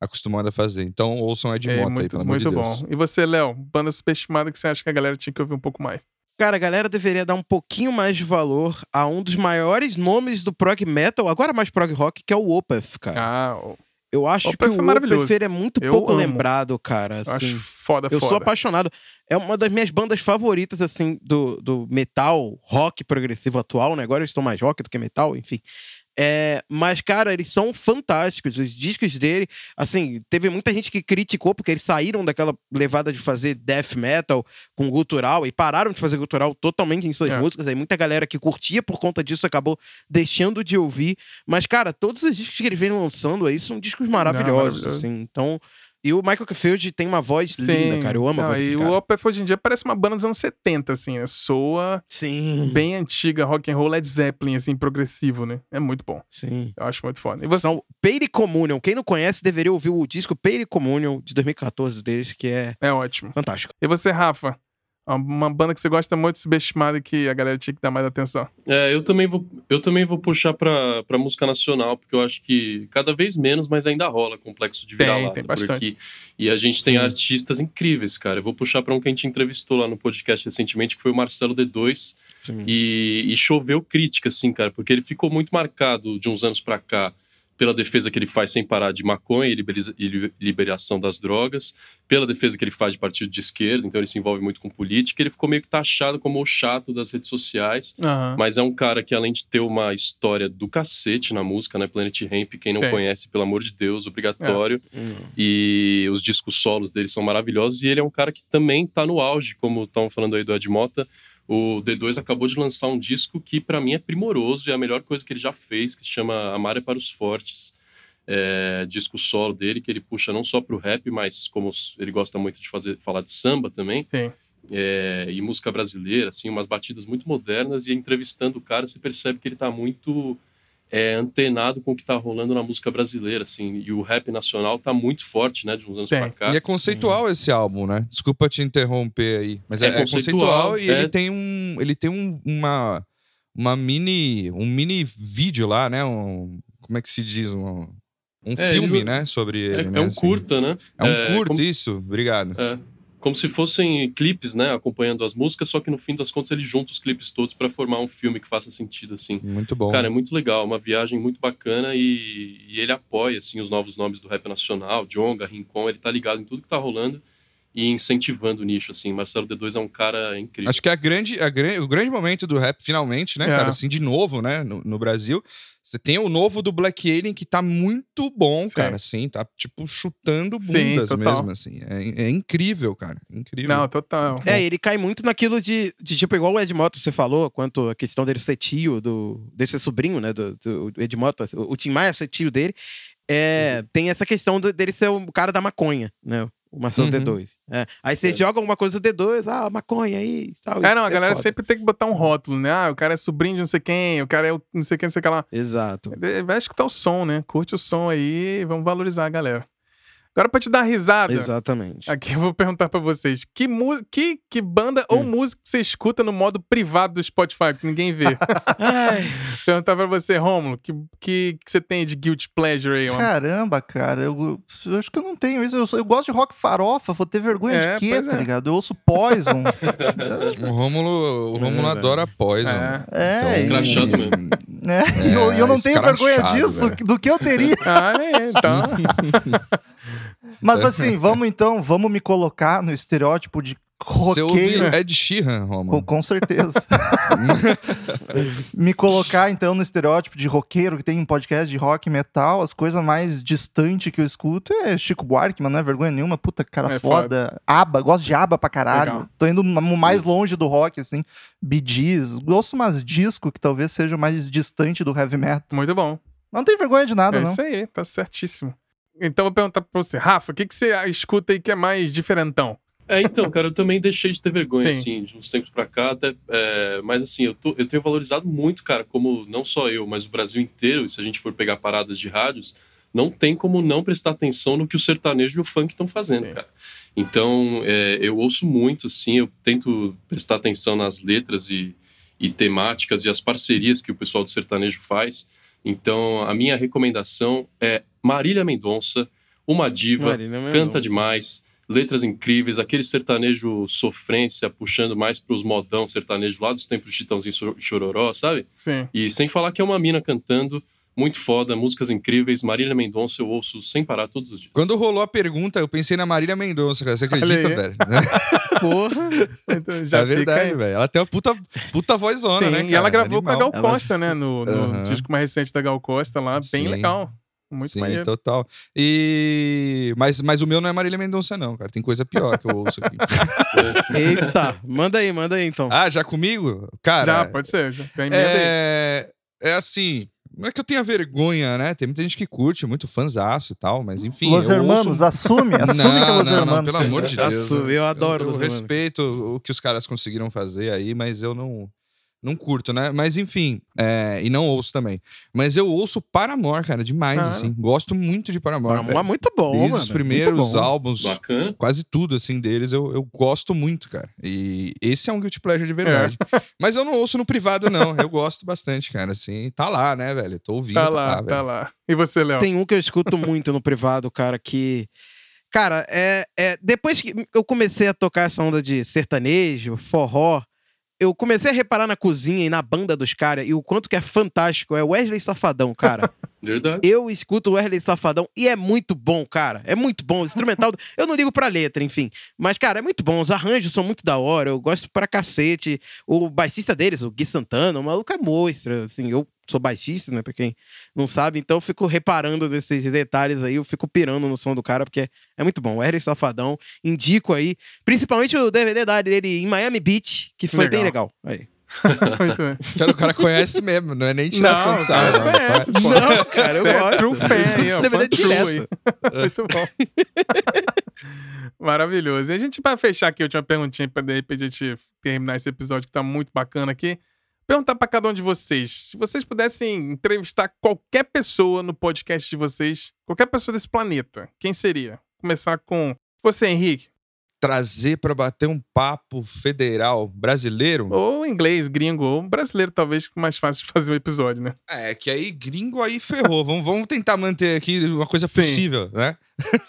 acostumado a fazer. Então ouçam Ed É Mota aí, muito, pelo amor muito de Deus. bom. E você, Léo? Banda superestimada que você acha que a galera tinha que ouvir um pouco mais? Cara, a galera deveria dar um pouquinho mais de valor a um dos maiores nomes do prog metal, agora mais prog rock, que é o Opeth, cara. Ah, o- eu acho que o. Opeth é muito Eu pouco amo. lembrado, cara. eu Assim. acho foda, Eu foda. sou apaixonado. É uma das minhas bandas favoritas, assim, do, do metal, rock progressivo atual, né? Agora eles estão mais rock do que metal, enfim. É, mas, cara, eles são fantásticos. Os discos dele, assim, teve muita gente que criticou porque eles saíram daquela levada de fazer death metal com gutural e pararam de fazer gutural totalmente em suas É. músicas. Aí muita galera que curtia por conta disso acabou deixando de ouvir. Mas, cara, todos os discos que ele vem lançando aí são discos maravilhosos, maravilhoso. assim. Então, e o Michael Field tem uma voz linda, cara. Eu amo a voz E dele, o cara. Opeth hoje em dia parece uma banda dos anos 70, assim, né? Soa Sim, bem antiga, rock and roll Led Zeppelin, assim, progressivo, né? É muito bom. sim. Eu acho muito foda. E você? São Pale Communion. Quem não conhece deveria ouvir o disco Pale Communion de 2014 deles, que é É ótimo. fantástico. E você, Rafa? Uma banda que você gosta muito subestimada e que a galera tinha que dar mais atenção. É, eu também vou, eu também vou puxar pra, pra música nacional, porque eu acho que cada vez menos, mas ainda rola complexo de Tem, vira-lata. tem bastante. aqui. E a gente tem Sim. artistas incríveis, cara. Eu vou puxar pra um que a gente entrevistou lá no podcast recentemente, que foi o Marcelo D2. Sim. E, e choveu crítica, assim, cara, porque ele ficou muito marcado de uns anos pra cá pela defesa que ele faz sem parar de maconha e liberação das drogas, pela defesa que ele faz de partido de esquerda, então ele se envolve muito com política. Ele ficou meio que taxado como o chato das redes sociais. Aham. Mas é um cara que, além de ter uma história do cacete na música, né? Planet Ramp, quem não Tem. conhece, pelo amor de Deus, obrigatório. Hum. E os discos solos dele são maravilhosos. E ele é um cara que também tá no auge, como estavam falando aí do Ed Mota. O D2 acabou de lançar um disco que, para mim, é primoroso e é a melhor coisa que ele já fez, que se chama Amar é para os Fortes. É, disco solo dele, que ele puxa não só pro rap, mas como ele gosta muito de fazer, falar de samba também Sim. é, e música brasileira, assim, umas batidas muito modernas, e entrevistando o cara, você percebe que ele tá muito é, antenado com o que tá rolando na música brasileira, assim, e o rap nacional tá muito forte, né, de uns anos pra cá. E é conceitual esse álbum, né? Desculpa te interromper aí, mas é, É é conceitual, conceitual, e é. ele tem um, ele tem um, uma, uma mini, um mini vídeo lá, né? Um, como é que se diz, um, um É, filme, ele- né? Sobre ele, É, né? é um assim. curta, né? É um É, curto como- isso. Obrigado. É, como se fossem clipes, né, acompanhando as músicas, só que no fim das contas ele junta os clipes todos pra formar um filme que faça sentido, assim. Muito bom. Cara, é muito legal, uma viagem muito bacana e, e ele apoia assim os novos nomes do rap nacional, Jonga, Rincon, ele tá ligado em tudo que tá rolando e incentivando o nicho assim. Marcelo D2 é um cara incrível. Acho que é a grande, a gran- o grande momento do rap, finalmente, né, É. cara? Assim, de novo, né, no, no Brasil. Você tem o novo do Black Alien que tá muito bom, Sim. cara, assim, tá, tipo, chutando Sim, bundas total. mesmo, assim. É, é incrível, cara, incrível. Não, total. É, ele cai muito naquilo de, de tipo, igual o Ed Mota você falou, quanto a questão dele ser tio, do, dele ser sobrinho, né, do, do Ed Mota, o, o Tim Maia ser tio dele, é, tem essa questão do- dele ser o cara da maconha, né, o Marcelo Uhum. D2. É. Aí você É. joga alguma coisa do D2, ah, maconha aí tal. É, não, a galera foda. sempre tem que botar um rótulo, né? Ah, o cara é sobrinho de não sei quem, o cara é o não sei quem, não sei o que lá. Exato. É, Vai escutar o som, né? Curte o som aí, vamos valorizar a galera. Agora pra te dar risada. Exatamente. Aqui eu vou perguntar pra vocês. Que, que, que banda ou Hum. música que você escuta no modo privado do Spotify, que ninguém vê? Perguntar pra você, Rômulo, que, que, que você tem de guilty pleasure aí? Uma... Caramba, cara, eu, eu acho que eu não tenho isso. Eu, eu gosto de rock farofa, vou ter vergonha É, de quê, tá é. ligado? Eu ouço Poison. O Rômulo, o Rômulo É, adora Poison. É. é, Então, e, mesmo. né? E eu, eu não tenho vergonha disso, velho. do que eu teria. Ah, é, então. Mas assim, vamos então, vamos me colocar no estereótipo de roqueiro. Ed Sheeran, Com, Rômulo. com certeza. Me colocar, então, no estereótipo de roqueiro que tem um podcast de rock e metal, as coisas mais distantes que eu escuto é Chico Buarque, mas não é vergonha nenhuma. Puta, cara É foda. Aba, gosto de aba pra caralho. Legal. Tô indo ma- mais longe do rock, assim. Gees. Gosto umas disco que talvez seja mais distante do heavy metal. Muito bom. Não tem vergonha de nada, É não. isso aí, tá certíssimo. Então eu vou perguntar pra você, Rafa, o que, que você escuta aí que é mais diferentão? É, então, cara, eu também deixei de ter vergonha, Sim. assim, de uns tempos pra cá, até, é, mas assim, eu, tô- eu tenho valorizado muito, cara, como não só eu, mas o Brasil inteiro, e se a gente for pegar paradas de rádios, não tem como não prestar atenção no que o sertanejo e o funk estão fazendo, Sim. cara. Então, é, eu ouço muito, assim, eu tento prestar atenção nas letras e, e temáticas e as parcerias que o pessoal do sertanejo faz. Então, a minha recomendação é Marília Mendonça, uma diva, Marília Mendonça. canta demais, letras incríveis, aquele sertanejo sofrência, puxando mais pros modão sertanejo lá dos tempos de Chitãozinho Chor- Chororó, sabe? Sim. E sem falar que é uma mina cantando, muito foda, músicas incríveis. Marília Mendonça eu ouço sem parar todos os dias. Quando rolou a pergunta, eu pensei na Marília Mendonça, cara. Você acredita, velho? Porra. Então, já é verdade, velho. Ela tem uma puta, puta vozona, Sim, né, e cara? ela gravou com a Animal. Gal Ela- Costa, né? No, no Aham. disco mais recente da Gal Costa lá, bem Sim. legal. Muito Sim, maneiro. total. E... Mas, mas o meu não é Marília Mendonça, não, cara. Tem coisa pior que eu ouço aqui. Eita. Manda aí, manda aí então. ah, já comigo? Cara, já, pode ser. Já. Tem medo aí. é... é assim... Não é que eu tenha vergonha, né? Tem muita gente que curte, muito fãzaço e tal, mas enfim. Los eu Hermanos, ouço... assume, assume que é não, Los não, não, Hermanos. pelo amor de Deus. Assume, eu adoro Eu, Los Hermanos. respeito o que os caras conseguiram fazer aí, mas eu não não curto, né? Mas enfim, é, e não ouço também. Mas eu ouço Paramore, cara, demais, Ah. assim. Gosto muito de Paramore. Mas muito bom, Desde mano. os primeiros álbuns, Bacana. quase tudo, assim, deles, eu, eu gosto muito, cara. E esse é um guilty pleasure de verdade. Mas eu não ouço no privado, não. Eu gosto bastante, cara, assim. Tá lá, né, velho? Tô ouvindo, Tá lá, tá velho. lá. E você, Léo? Tem um que eu escuto muito no privado, cara, que. Cara, é, é. Depois que eu comecei a tocar essa onda de sertanejo, forró, eu comecei a reparar na cozinha e na banda dos caras e o quanto que é fantástico. É Wesley Safadão, cara. Verdade. Eu escuto o Wesley Safadão e é muito bom, cara. É muito bom. O instrumental, eu não ligo pra letra, enfim. Mas, cara, é muito bom. Os arranjos são muito da hora. Eu gosto pra cacete. O baixista deles, o Gui Santana, o maluco é monstro. Assim, eu sou baixista, né? Pra quem não sabe. Então eu fico reparando nesses detalhes aí. Eu fico pirando no som do cara, porque é muito bom. O Wesley Safadão, indico aí. Principalmente o DVD dele em Miami Beach, que foi bem legal. Aí. Muito bem. Cara, o cara conhece mesmo, não é nem tiração Não, de sarro. cara não. pô. Não, cara, eu Você é gosto. true fan Eu DVD direto. aí. Muito bom. Maravilhoso. E a gente, pra fechar aqui, a última perguntinha, pra de repente a gente terminar esse episódio que tá muito bacana aqui. Perguntar pra cada um de vocês. Se vocês pudessem entrevistar qualquer pessoa no podcast de vocês, qualquer pessoa desse planeta, quem seria? Começar com você, Henrique. Trazer pra bater um papo federal brasileiro. Ou inglês, gringo, ou brasileiro, talvez, que é mais fácil de fazer o episódio, né? É, que aí gringo aí ferrou. vamos, vamos tentar manter aqui uma coisa Sim. possível, né?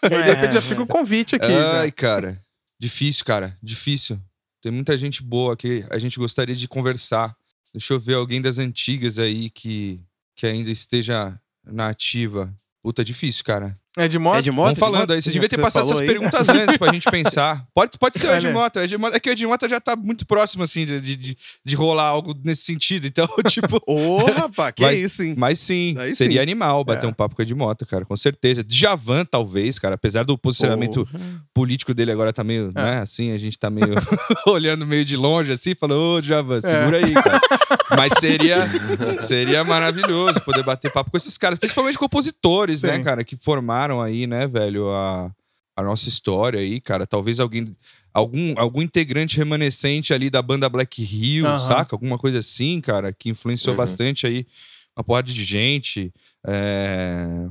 Aí, de repente, É, já fica o convite aqui. Ai, já. cara. Difícil, cara. Difícil. Tem muita gente boa que a gente gostaria de conversar. Deixa eu ver alguém das antigas aí que, que ainda esteja na ativa. Puta, difícil, cara. É de moto? É de moto? Vamos de falando aí. Você devia ter passado essas aí. perguntas antes pra gente pensar. Pode, pode ser o É, Ed né? Mota- É que o Ed Mota já tá muito próximo, assim, de, de, de rolar algo nesse sentido. Então, tipo. Ô, rapaz, que Vai- isso, hein? Mas sim, Aí seria sim. animal bater É. um papo com o Ed Mota, cara, com certeza. Djavan, talvez, cara, apesar do posicionamento político dele agora tá meio, É. né, assim, a gente tá meio olhando meio de longe, assim, falando, ô, Djavan, segura aí, cara. Mas seria, seria maravilhoso poder bater papo com esses caras, principalmente compositores, né, Sim. cara, que formaram aí, né, velho, a, a nossa história aí, cara. Talvez alguém, algum, algum integrante remanescente ali da banda Black Hill, Aham. saca? Alguma coisa assim, cara, que influenciou Uhum. bastante aí uma porrada de gente. É...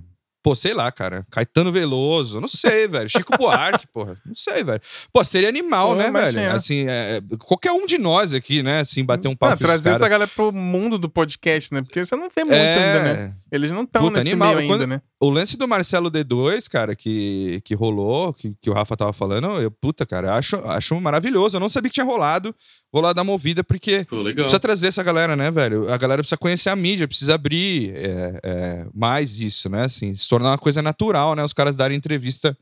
Pô, sei lá, cara. Caetano Veloso, não sei, velho. Chico Buarque, porra. Não sei, velho. Pô, seria animal, Pô, né, imagina. velho? Assim, é, qualquer um de nós aqui, né? Assim, bater um papo Ah, trazer essa caras. galera pro mundo do podcast, né? Porque você não vê muito É. ainda, né? Eles não estão nesse animal. meio ainda, Quando- né? O lance do Marcelo D2, cara, que, que rolou, que, que o Rafa tava falando, eu, puta, cara, acho, acho maravilhoso. Eu não sabia que tinha rolado. Vou lá dar uma ouvida, porque Pô, legal. precisa trazer essa galera, né, velho? A galera precisa conhecer a mídia, precisa abrir é, é, mais isso, né? Assim, se tornar uma coisa natural, né? Os caras darem entrevista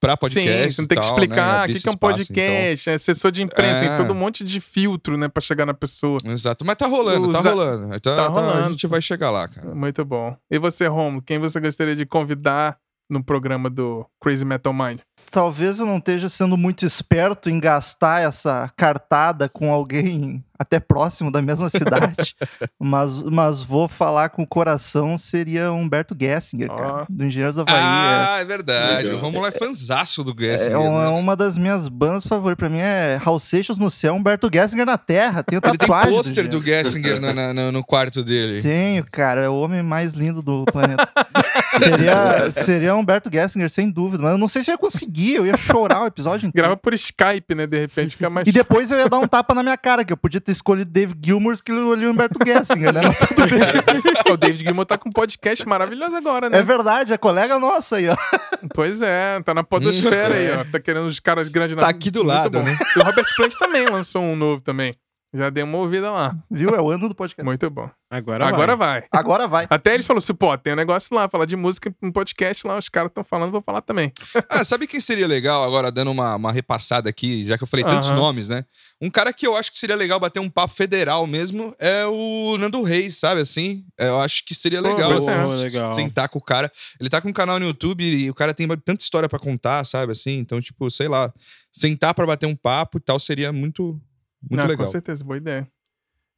pra podcast. Sim, você não tem que explicar né? o Abrir que, que é um espaço, podcast, é assessor de imprensa, tem É. todo um monte de filtro, né, pra chegar na pessoa. então. Exato, mas tá rolando, tá Usa- rolando. Tá, tá tá- rolando. A gente vai chegar lá, cara. Muito bom. E você, Romulo, quem você gostaria de convidar no programa do Crazy Metal Mind? Talvez eu não esteja sendo muito esperto em gastar essa cartada com alguém até próximo da mesma cidade, mas, mas vou falar com o coração, seria Humberto Gessinger, Ó. cara, do Engenheiros do Havaí. Ah, é verdade. Legal. O Romulo é fanzaço do é, Gessinger. é uma, né? uma das minhas bandas favoritas. Pra mim é Raul Seixas no céu, Humberto Gessinger na terra. Tenho Ele tem tatuagem. pôster do Engenheiros. Gessinger na- na- na- no quarto dele. Tenho, cara. É o homem mais lindo do planeta. seria, seria Humberto Gessinger, sem dúvida. Mas eu não sei se eu ia conseguir. Eu ia chorar o episódio inteiro. Grava por Skype, né? De repente fica mais. E depois eu ia dar um tapa na minha cara, que eu podia ter escolhido Dave Gilmour que o Humberto Gessinger, né? Mas tudo bem. o David Gilmour tá com um podcast maravilhoso agora, né? É verdade, é colega nossa aí, ó. Pois é, tá na podosfera aí, ó. Tá querendo os caras grandes na Tá aqui do Muito lado, bom. né? E o Robert Plant também lançou um novo também. Já dei uma ouvida lá. Viu? É o ano do podcast. Muito bom. Agora, Agora vai. Agora vai. Até eles falaram assim, pô, tem um negócio lá, falar de música um podcast lá, os caras estão falando, vou falar também. Ah, sabe quem seria legal, agora dando uma, uma repassada aqui, já que eu falei tantos Aham. nomes, né? Um cara que eu acho que seria legal bater um papo federal mesmo é o Nando Reis, sabe assim? Eu acho que seria Pô, legal, Pô, legal. sentar com o cara. Ele tá com um canal no YouTube e o cara tem tanta história pra contar, sabe assim? Então, tipo, sei lá, sentar pra bater um papo e tal seria muito, muito Não, legal. Com certeza, boa ideia.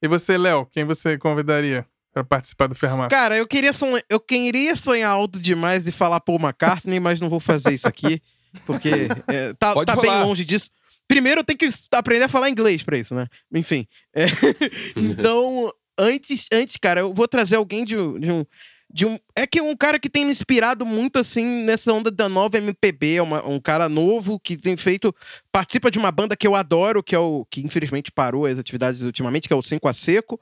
E você, Léo, quem você convidaria pra participar do Fermat? Cara, eu queria, sonhar, eu queria sonhar alto demais e falar Paul McCartney, mas não vou fazer isso aqui, porque é, tá, tá bem longe disso. Primeiro eu tenho que aprender a falar inglês pra isso, né? Enfim. é, então, antes, antes, cara, eu vou trazer alguém de, um- de um. De um, é que um cara que tem me inspirado muito assim nessa onda da nova MPB, é uma- um cara novo que tem feito participa de uma banda que eu adoro, que é o que infelizmente parou as atividades ultimamente, que é o Cinco a Seco,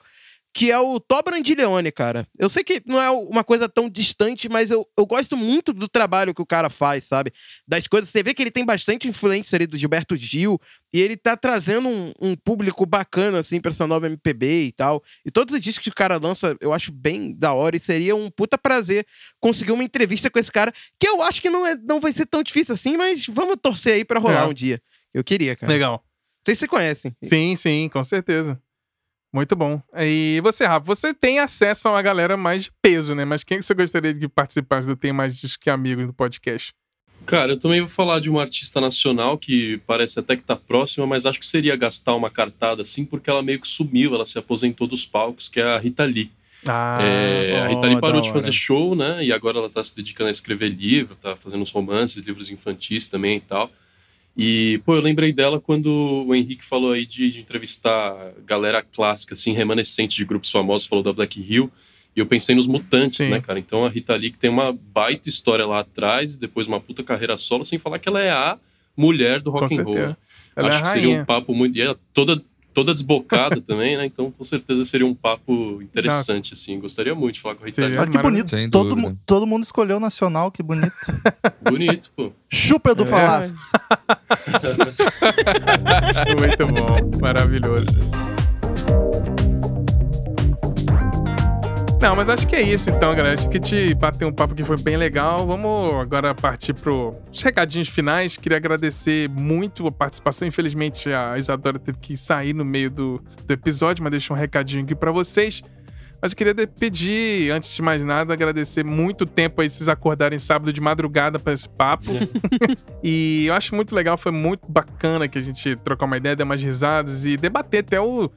que é o Tó Brandileone, cara. Eu sei que não é uma coisa tão distante, mas eu, eu gosto muito do trabalho que o cara faz, sabe? Das coisas. Você vê que ele tem bastante influência ali do Gilberto Gil, e ele tá trazendo um, um público bacana, assim, pra essa nova MPB e tal. E todos os discos que o cara lança, eu acho bem da hora, e seria um puta prazer conseguir uma entrevista com esse cara, que eu acho que não, é, não vai ser tão difícil assim, mas vamos torcer aí pra rolar É. um dia. Eu queria, cara. Legal. Sei se conhecem. Sim, sim, com certeza. Muito bom. E você, Rafa, você tem acesso a uma galera mais de peso, né? Mas quem que você gostaria de participar do Tem Mais Disco que Amigos do podcast? Cara, eu também vou falar de uma artista nacional que parece até que tá próxima, mas acho que seria gastar uma cartada assim, porque ela meio que sumiu, ela se aposentou dos palcos, que é a Rita Lee. Ah, É, a ó, Rita Lee parou de fazer show, né? E agora ela tá se dedicando a escrever livro, tá fazendo uns romances, livros infantis também e tal. E, pô, eu lembrei dela quando o Henrique falou aí de, de entrevistar galera clássica, assim, remanescente de grupos famosos, falou da Black Hill. E eu pensei nos Mutantes, Sim. né, cara? Então a Rita Lee que tem uma baita história lá atrás, depois uma puta carreira solo, sem falar que ela é a mulher do com rock and roll. certeza. né? Ela Acho é que seria um papo muito. E ela toda, toda desbocada também, né? Então com certeza seria um papo interessante, assim. Gostaria muito de falar com a Rita Seria Lee. Olha que bonito. Sem Todo, todo mundo escolheu o nacional, que bonito. Bonito, pô. Chupa do É. Falasco. Muito bom, maravilhoso. Não, mas acho que é isso então, galera. Acho que te bater um papo que foi bem legal. Vamos agora partir para os recadinhos finais. Queria agradecer muito a participação. Infelizmente, a Isadora teve que sair no meio do, do episódio, mas deixou um recadinho aqui para vocês. Mas eu queria pedir, antes de mais nada, agradecer muito tempo aí vocês acordarem sábado de madrugada para esse papo. E eu acho muito legal, foi muito bacana que a gente trocar uma ideia, dar umas risadas e debater até o-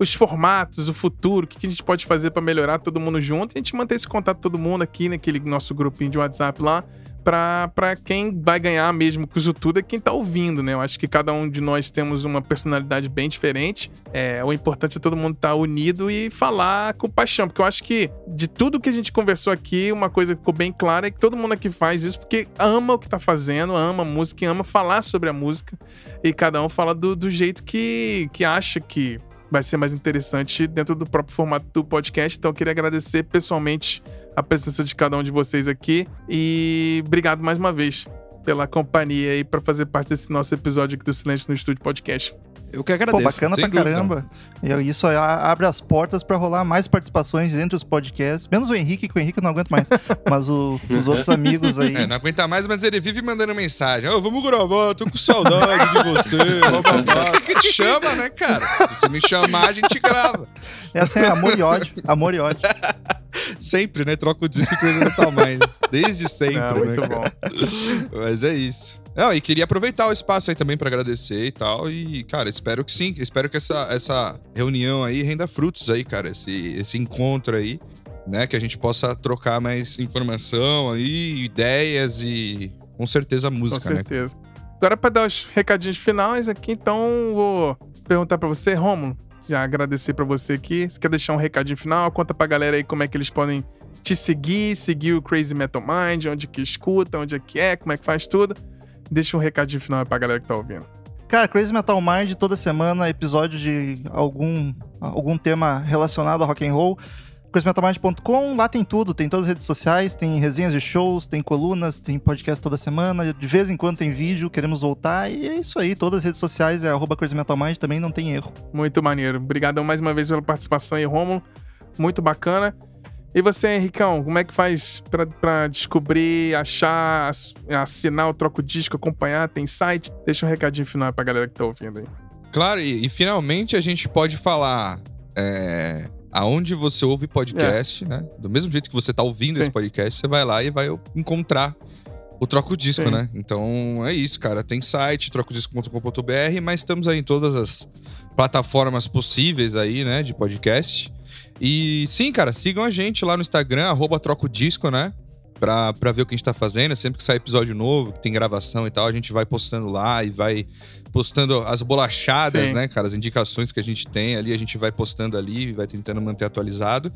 os formatos, o futuro, o que, a gente pode fazer pra melhorar todo mundo junto e a gente manter esse contato todo mundo aqui naquele nosso grupinho de WhatsApp lá. pra quem vai ganhar mesmo com isso tudo é quem tá ouvindo, né? Eu acho que cada um de nós temos uma personalidade bem diferente. É, o importante é todo mundo estar tá unido e falar com paixão, porque eu acho que de tudo que a gente conversou aqui, uma coisa que ficou bem clara é que todo mundo aqui faz isso porque ama o que tá fazendo, ama a música e ama falar sobre a música. E cada um fala do, do jeito que, que acha que vai ser mais interessante dentro do próprio formato do podcast. Então, eu queria agradecer pessoalmente a presença de cada um de vocês aqui e obrigado mais uma vez pela companhia aí para fazer parte desse nosso episódio aqui do Silêncio no Estúdio Podcast. Eu que agradeço. Pô, bacana pra dúvida. caramba. E isso abre as portas pra rolar mais participações entre os podcasts. Menos o Henrique, que o Henrique eu não aguento mais. mas o- os outros amigos aí. É, não aguenta mais, mas ele vive mandando mensagem. Ô, vamos gravar, tô com saudade de você. blá, blá, blá. Que te chama, né, cara? Se você me chamar, a gente grava. Essa é amor e ódio. Amor e ódio. Sempre, né? Troca o disco e coisa do tamanho. Desde sempre, É, né, muito cara? bom. Mas é isso. Não, e queria aproveitar o espaço aí também pra agradecer e tal. E, cara, espero que sim. Espero que essa, essa reunião aí renda frutos aí, cara. Esse, esse encontro aí, né? Que a gente possa trocar mais informação aí, ideias e com certeza Com música, né? certeza. Agora, para dar os recadinhos finais aqui, então vou perguntar para você, Rômulo. Já agradecer para você aqui. Você quer deixar um recadinho final? Conta pra galera aí como é que eles podem te seguir, seguir o Crazy Metal Mind, onde que escuta, onde é que é, como é que faz tudo. Deixa um recadinho final pra galera que tá ouvindo. Cara, Crazy Metal Mind, toda semana, episódio de algum, algum tema relacionado a rock and roll. crazymetalmind.com, lá tem tudo, tem todas as redes sociais, tem resenhas de shows, tem colunas, tem podcast toda semana, de vez em quando tem vídeo, queremos voltar, e é isso aí, todas as redes sociais é arroba Crazy Metal Mind, também não tem erro. Muito maneiro. Obrigadão mais uma vez pela participação aí, Rômulo. Muito bacana. E você, Henricão, como é que faz pra, pra descobrir, achar, ass- assinar o Troco Disco, acompanhar? Tem site? Deixa um recadinho final pra galera que tá ouvindo aí. Claro, e, e finalmente a gente pode falar é, aonde você ouve podcast, né? Do mesmo jeito que você tá ouvindo Sim. esse podcast, você vai lá e vai encontrar o Troco Disco, Sim. né? Então é isso, cara. Tem site, trocodisco.com.br, mas estamos aí em todas as plataformas possíveis aí, né? De podcast. E sim, cara, sigam a gente lá no Instagram, arroba Troco Disco, né? Pra, pra ver o que a gente tá fazendo. Sempre que sai episódio novo, que tem gravação e tal, a gente vai postando lá e vai postando as bolachadas, Sim. né, cara? As indicações que a gente tem ali, a gente vai postando ali e vai tentando manter atualizado.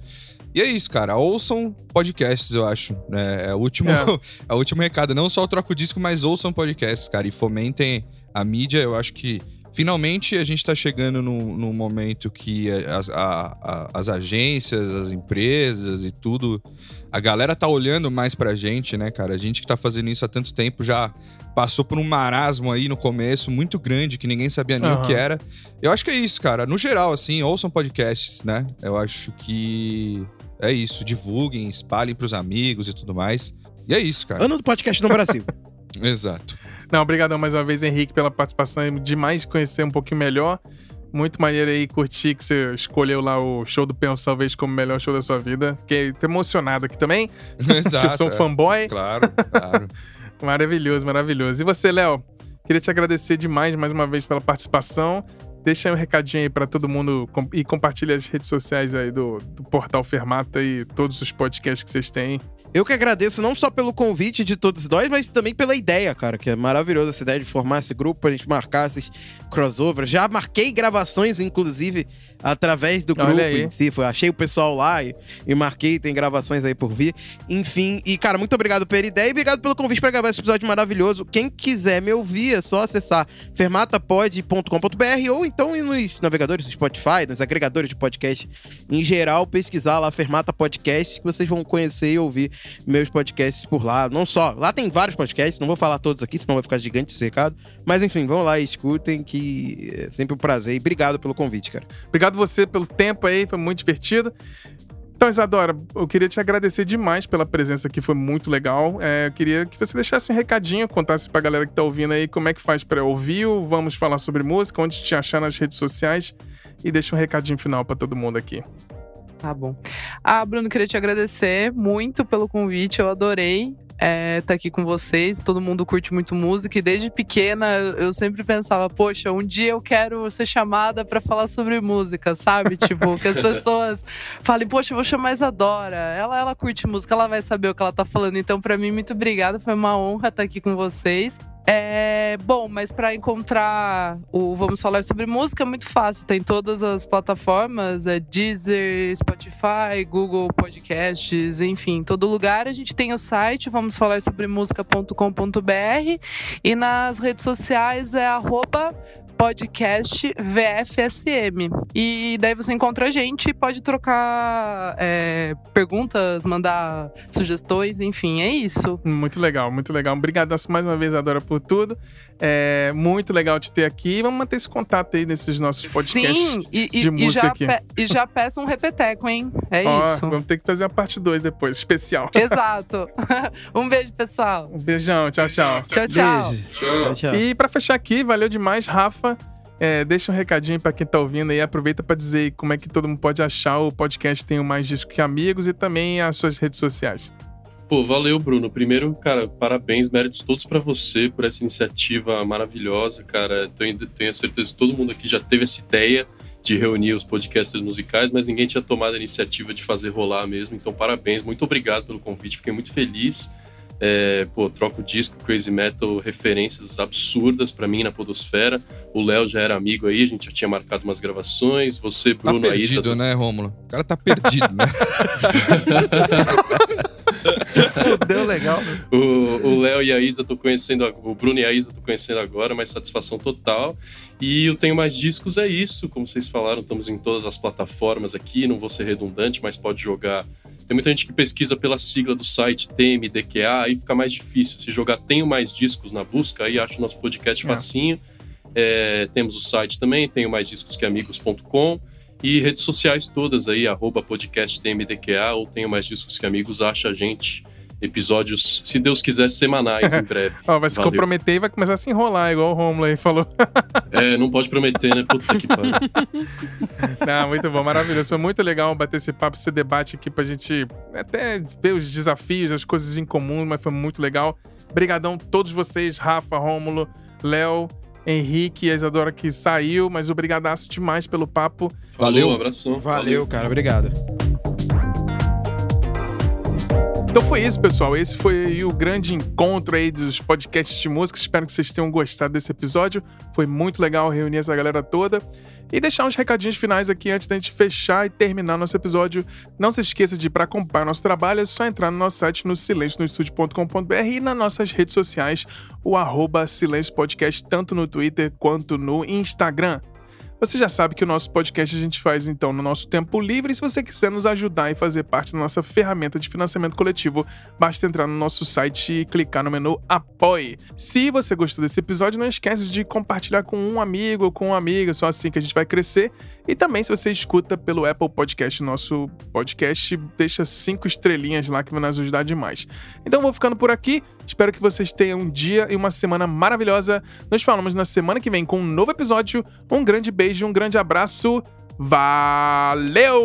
E é isso, cara. Ouçam podcasts, eu acho. né? É o último, É. é o último recado. Não só o Troco Disco, mas ouçam podcasts, cara. E fomentem a mídia. Eu acho que finalmente a gente tá chegando num, num momento que as, a- a- as agências, as empresas e tudo, a galera tá olhando mais pra gente, né, cara? A gente que tá fazendo isso há tanto tempo já passou por um marasmo aí no começo muito grande que ninguém sabia nem o Aham. que era. Eu acho que é isso, cara. No geral, assim, ouçam podcasts, né? Eu acho que é isso. Divulguem, espalhem pros amigos e tudo mais. E é isso, cara. Ano do podcast no Brasil. Exato. Não, obrigadão mais uma vez, Henrique, pela participação. É demais conhecer um pouquinho melhor. Muito maneiro aí curtir que você escolheu lá o show do Penal Salvage como o melhor show da sua vida. Fiquei até emocionado aqui também, Exato. porque sou um é. fanboy. Claro, claro. Maravilhoso, maravilhoso. E você, Léo? Queria te agradecer demais mais uma vez pela participação. Deixa aí um recadinho aí pra todo mundo e compartilha as redes sociais aí do, do Portal Fermata e todos os podcasts que vocês têm. Eu que agradeço não só pelo convite de todos nós, mas também pela ideia, cara, que é maravilhosa essa ideia de formar esse grupo pra gente marcar esses crossovers. Já marquei gravações, inclusive, através do grupo em si. Foi, achei o pessoal lá e, e marquei, tem gravações aí por vir. Enfim, e cara, muito obrigado pela ideia e obrigado pelo convite pra gravar esse episódio maravilhoso. Quem quiser me ouvir, é só acessar fermatapod.com.br ou então ir nos navegadores do Spotify, nos agregadores de podcast em geral, pesquisar lá Fermata Podcast, que vocês vão conhecer e ouvir meus podcasts por lá. Não só, lá tem vários podcasts, não vou falar todos aqui, senão vai ficar gigante esse recado. Mas enfim, vão lá e escutem, que é sempre um prazer. E obrigado pelo convite, cara. Obrigado você pelo tempo aí, foi muito divertido. Então, Isadora, eu queria te agradecer demais pela presença aqui, foi muito legal. É, eu queria que você deixasse um recadinho, contasse pra galera que tá ouvindo aí como é que faz pra ouvir, vamos falar sobre música, onde te achar nas redes sociais e deixa um recadinho final pra todo mundo aqui. Tá bom. Ah, Bruno, queria te agradecer muito pelo convite, eu adorei. É, tá aqui com vocês. Todo mundo curte muito música e desde pequena eu sempre pensava, poxa, um dia eu quero ser chamada para falar sobre música, sabe? tipo, que as pessoas falem, poxa, eu vou chamar Isadora. Ela, ela curte música, ela vai saber o que ela tá falando. Então, para mim, muito obrigada. Foi uma honra estar aqui com vocês. É, bom, mas para encontrar o Vamos Falar sobre Música é muito fácil. Tem todas as plataformas, é Deezer, Spotify, Google Podcasts, enfim, todo lugar. A gente tem o site vamos falar sobre música.com.br e nas redes sociais é arroba podcast VFSM. E daí você encontra a gente pode trocar é, perguntas, mandar sugestões, enfim, é isso. Muito legal, muito legal. Obrigado mais uma vez, Adora, por tudo. É muito legal te ter aqui. Vamos manter esse contato aí nesses nossos podcasts Sim, e, de e, música e aqui. e já peço um repeteco, hein? É Ó, isso. Vamos ter que fazer a parte 2 depois, especial. Exato. um beijo, pessoal. Um beijão. Tchau, tchau. Tchau, tchau. Beijo. Tchau, tchau. E pra fechar aqui, valeu demais, Rafa. É, deixa um recadinho pra quem tá ouvindo aí. Aproveita pra dizer como é que todo mundo pode achar o podcast Tenho Mais Disco que Amigos e também as suas redes sociais. Pô, valeu, Bruno. Primeiro, cara, parabéns, méritos todos pra você por essa iniciativa maravilhosa, cara. Tenho, tenho a certeza que todo mundo aqui já teve essa ideia de reunir os podcasts musicais, mas ninguém tinha tomado a iniciativa de fazer rolar mesmo. Então, parabéns, muito obrigado pelo convite, fiquei muito feliz. É, pô, troco disco, Crazy Metal, referências absurdas pra mim na Podosfera. O Léo já era amigo aí, a gente já tinha marcado umas gravações. Você, Tá Bruno, perdido, Aissa, né, Rômulo? O cara tá perdido, né? Fudeu legal, né? O Léo e a Isa tô conhecendo, o Bruno e a Isa tô conhecendo agora, mas satisfação total. E eu tenho mais discos, é isso. Como vocês falaram, estamos em todas as plataformas aqui, não vou ser redundante, mas pode jogar. Tem muita gente que pesquisa pela sigla do site TMDQA, aí fica mais difícil. Se jogar Tenho Mais Discos na busca, aí acho o nosso podcast É. facinho. É, temos o site também, tenho mais discos que amigos.com. E redes sociais todas aí, arroba podcast TMDQA ou tenho mais discos que amigos, acha a gente. Episódios, se Deus quiser, semanais em breve. Ó, vai se Valeu. comprometer e vai começar a se enrolar, igual o Romulo aí falou. É, não pode prometer, né? Puta que pariu. Não, muito bom, maravilhoso. Foi muito legal bater esse papo, esse debate aqui pra gente até ver os desafios, as coisas em comum, mas foi muito legal. Obrigadão todos vocês, Rafa, Rômulo, Léo, Henrique e a Isadora que saiu, mas obrigadaço demais pelo papo. Valeu, Valeu. um abração. Valeu, cara. Obrigado. Então foi isso, pessoal. Esse foi o grande encontro aí dos podcasts de música. Espero que vocês tenham gostado desse episódio. Foi muito legal reunir essa galera toda. E deixar uns recadinhos finais aqui antes da gente fechar e terminar nosso episódio. Não se esqueça de, para acompanhar nosso trabalho, é só entrar no nosso site no silencionostudio.com.br e nas nossas redes sociais, o arroba Silêncio Podcast, tanto no Twitter quanto no Instagram. Você já sabe que o nosso podcast a gente faz então no nosso tempo livre. E se você quiser nos ajudar e fazer parte da nossa ferramenta de financiamento coletivo, basta entrar no nosso site e clicar no menu Apoie. Se você gostou desse episódio, não esquece de compartilhar com um amigo ou com uma amiga, só assim que a gente vai crescer. E também, se você escuta pelo Apple Podcast, nosso podcast, deixa cinco estrelinhas lá que vai nos ajudar demais. Então vou ficando por aqui. Espero que vocês tenham um dia e uma semana maravilhosa. Nos falamos na semana que vem com um novo episódio. Um grande beijo, um grande abraço. Valeu!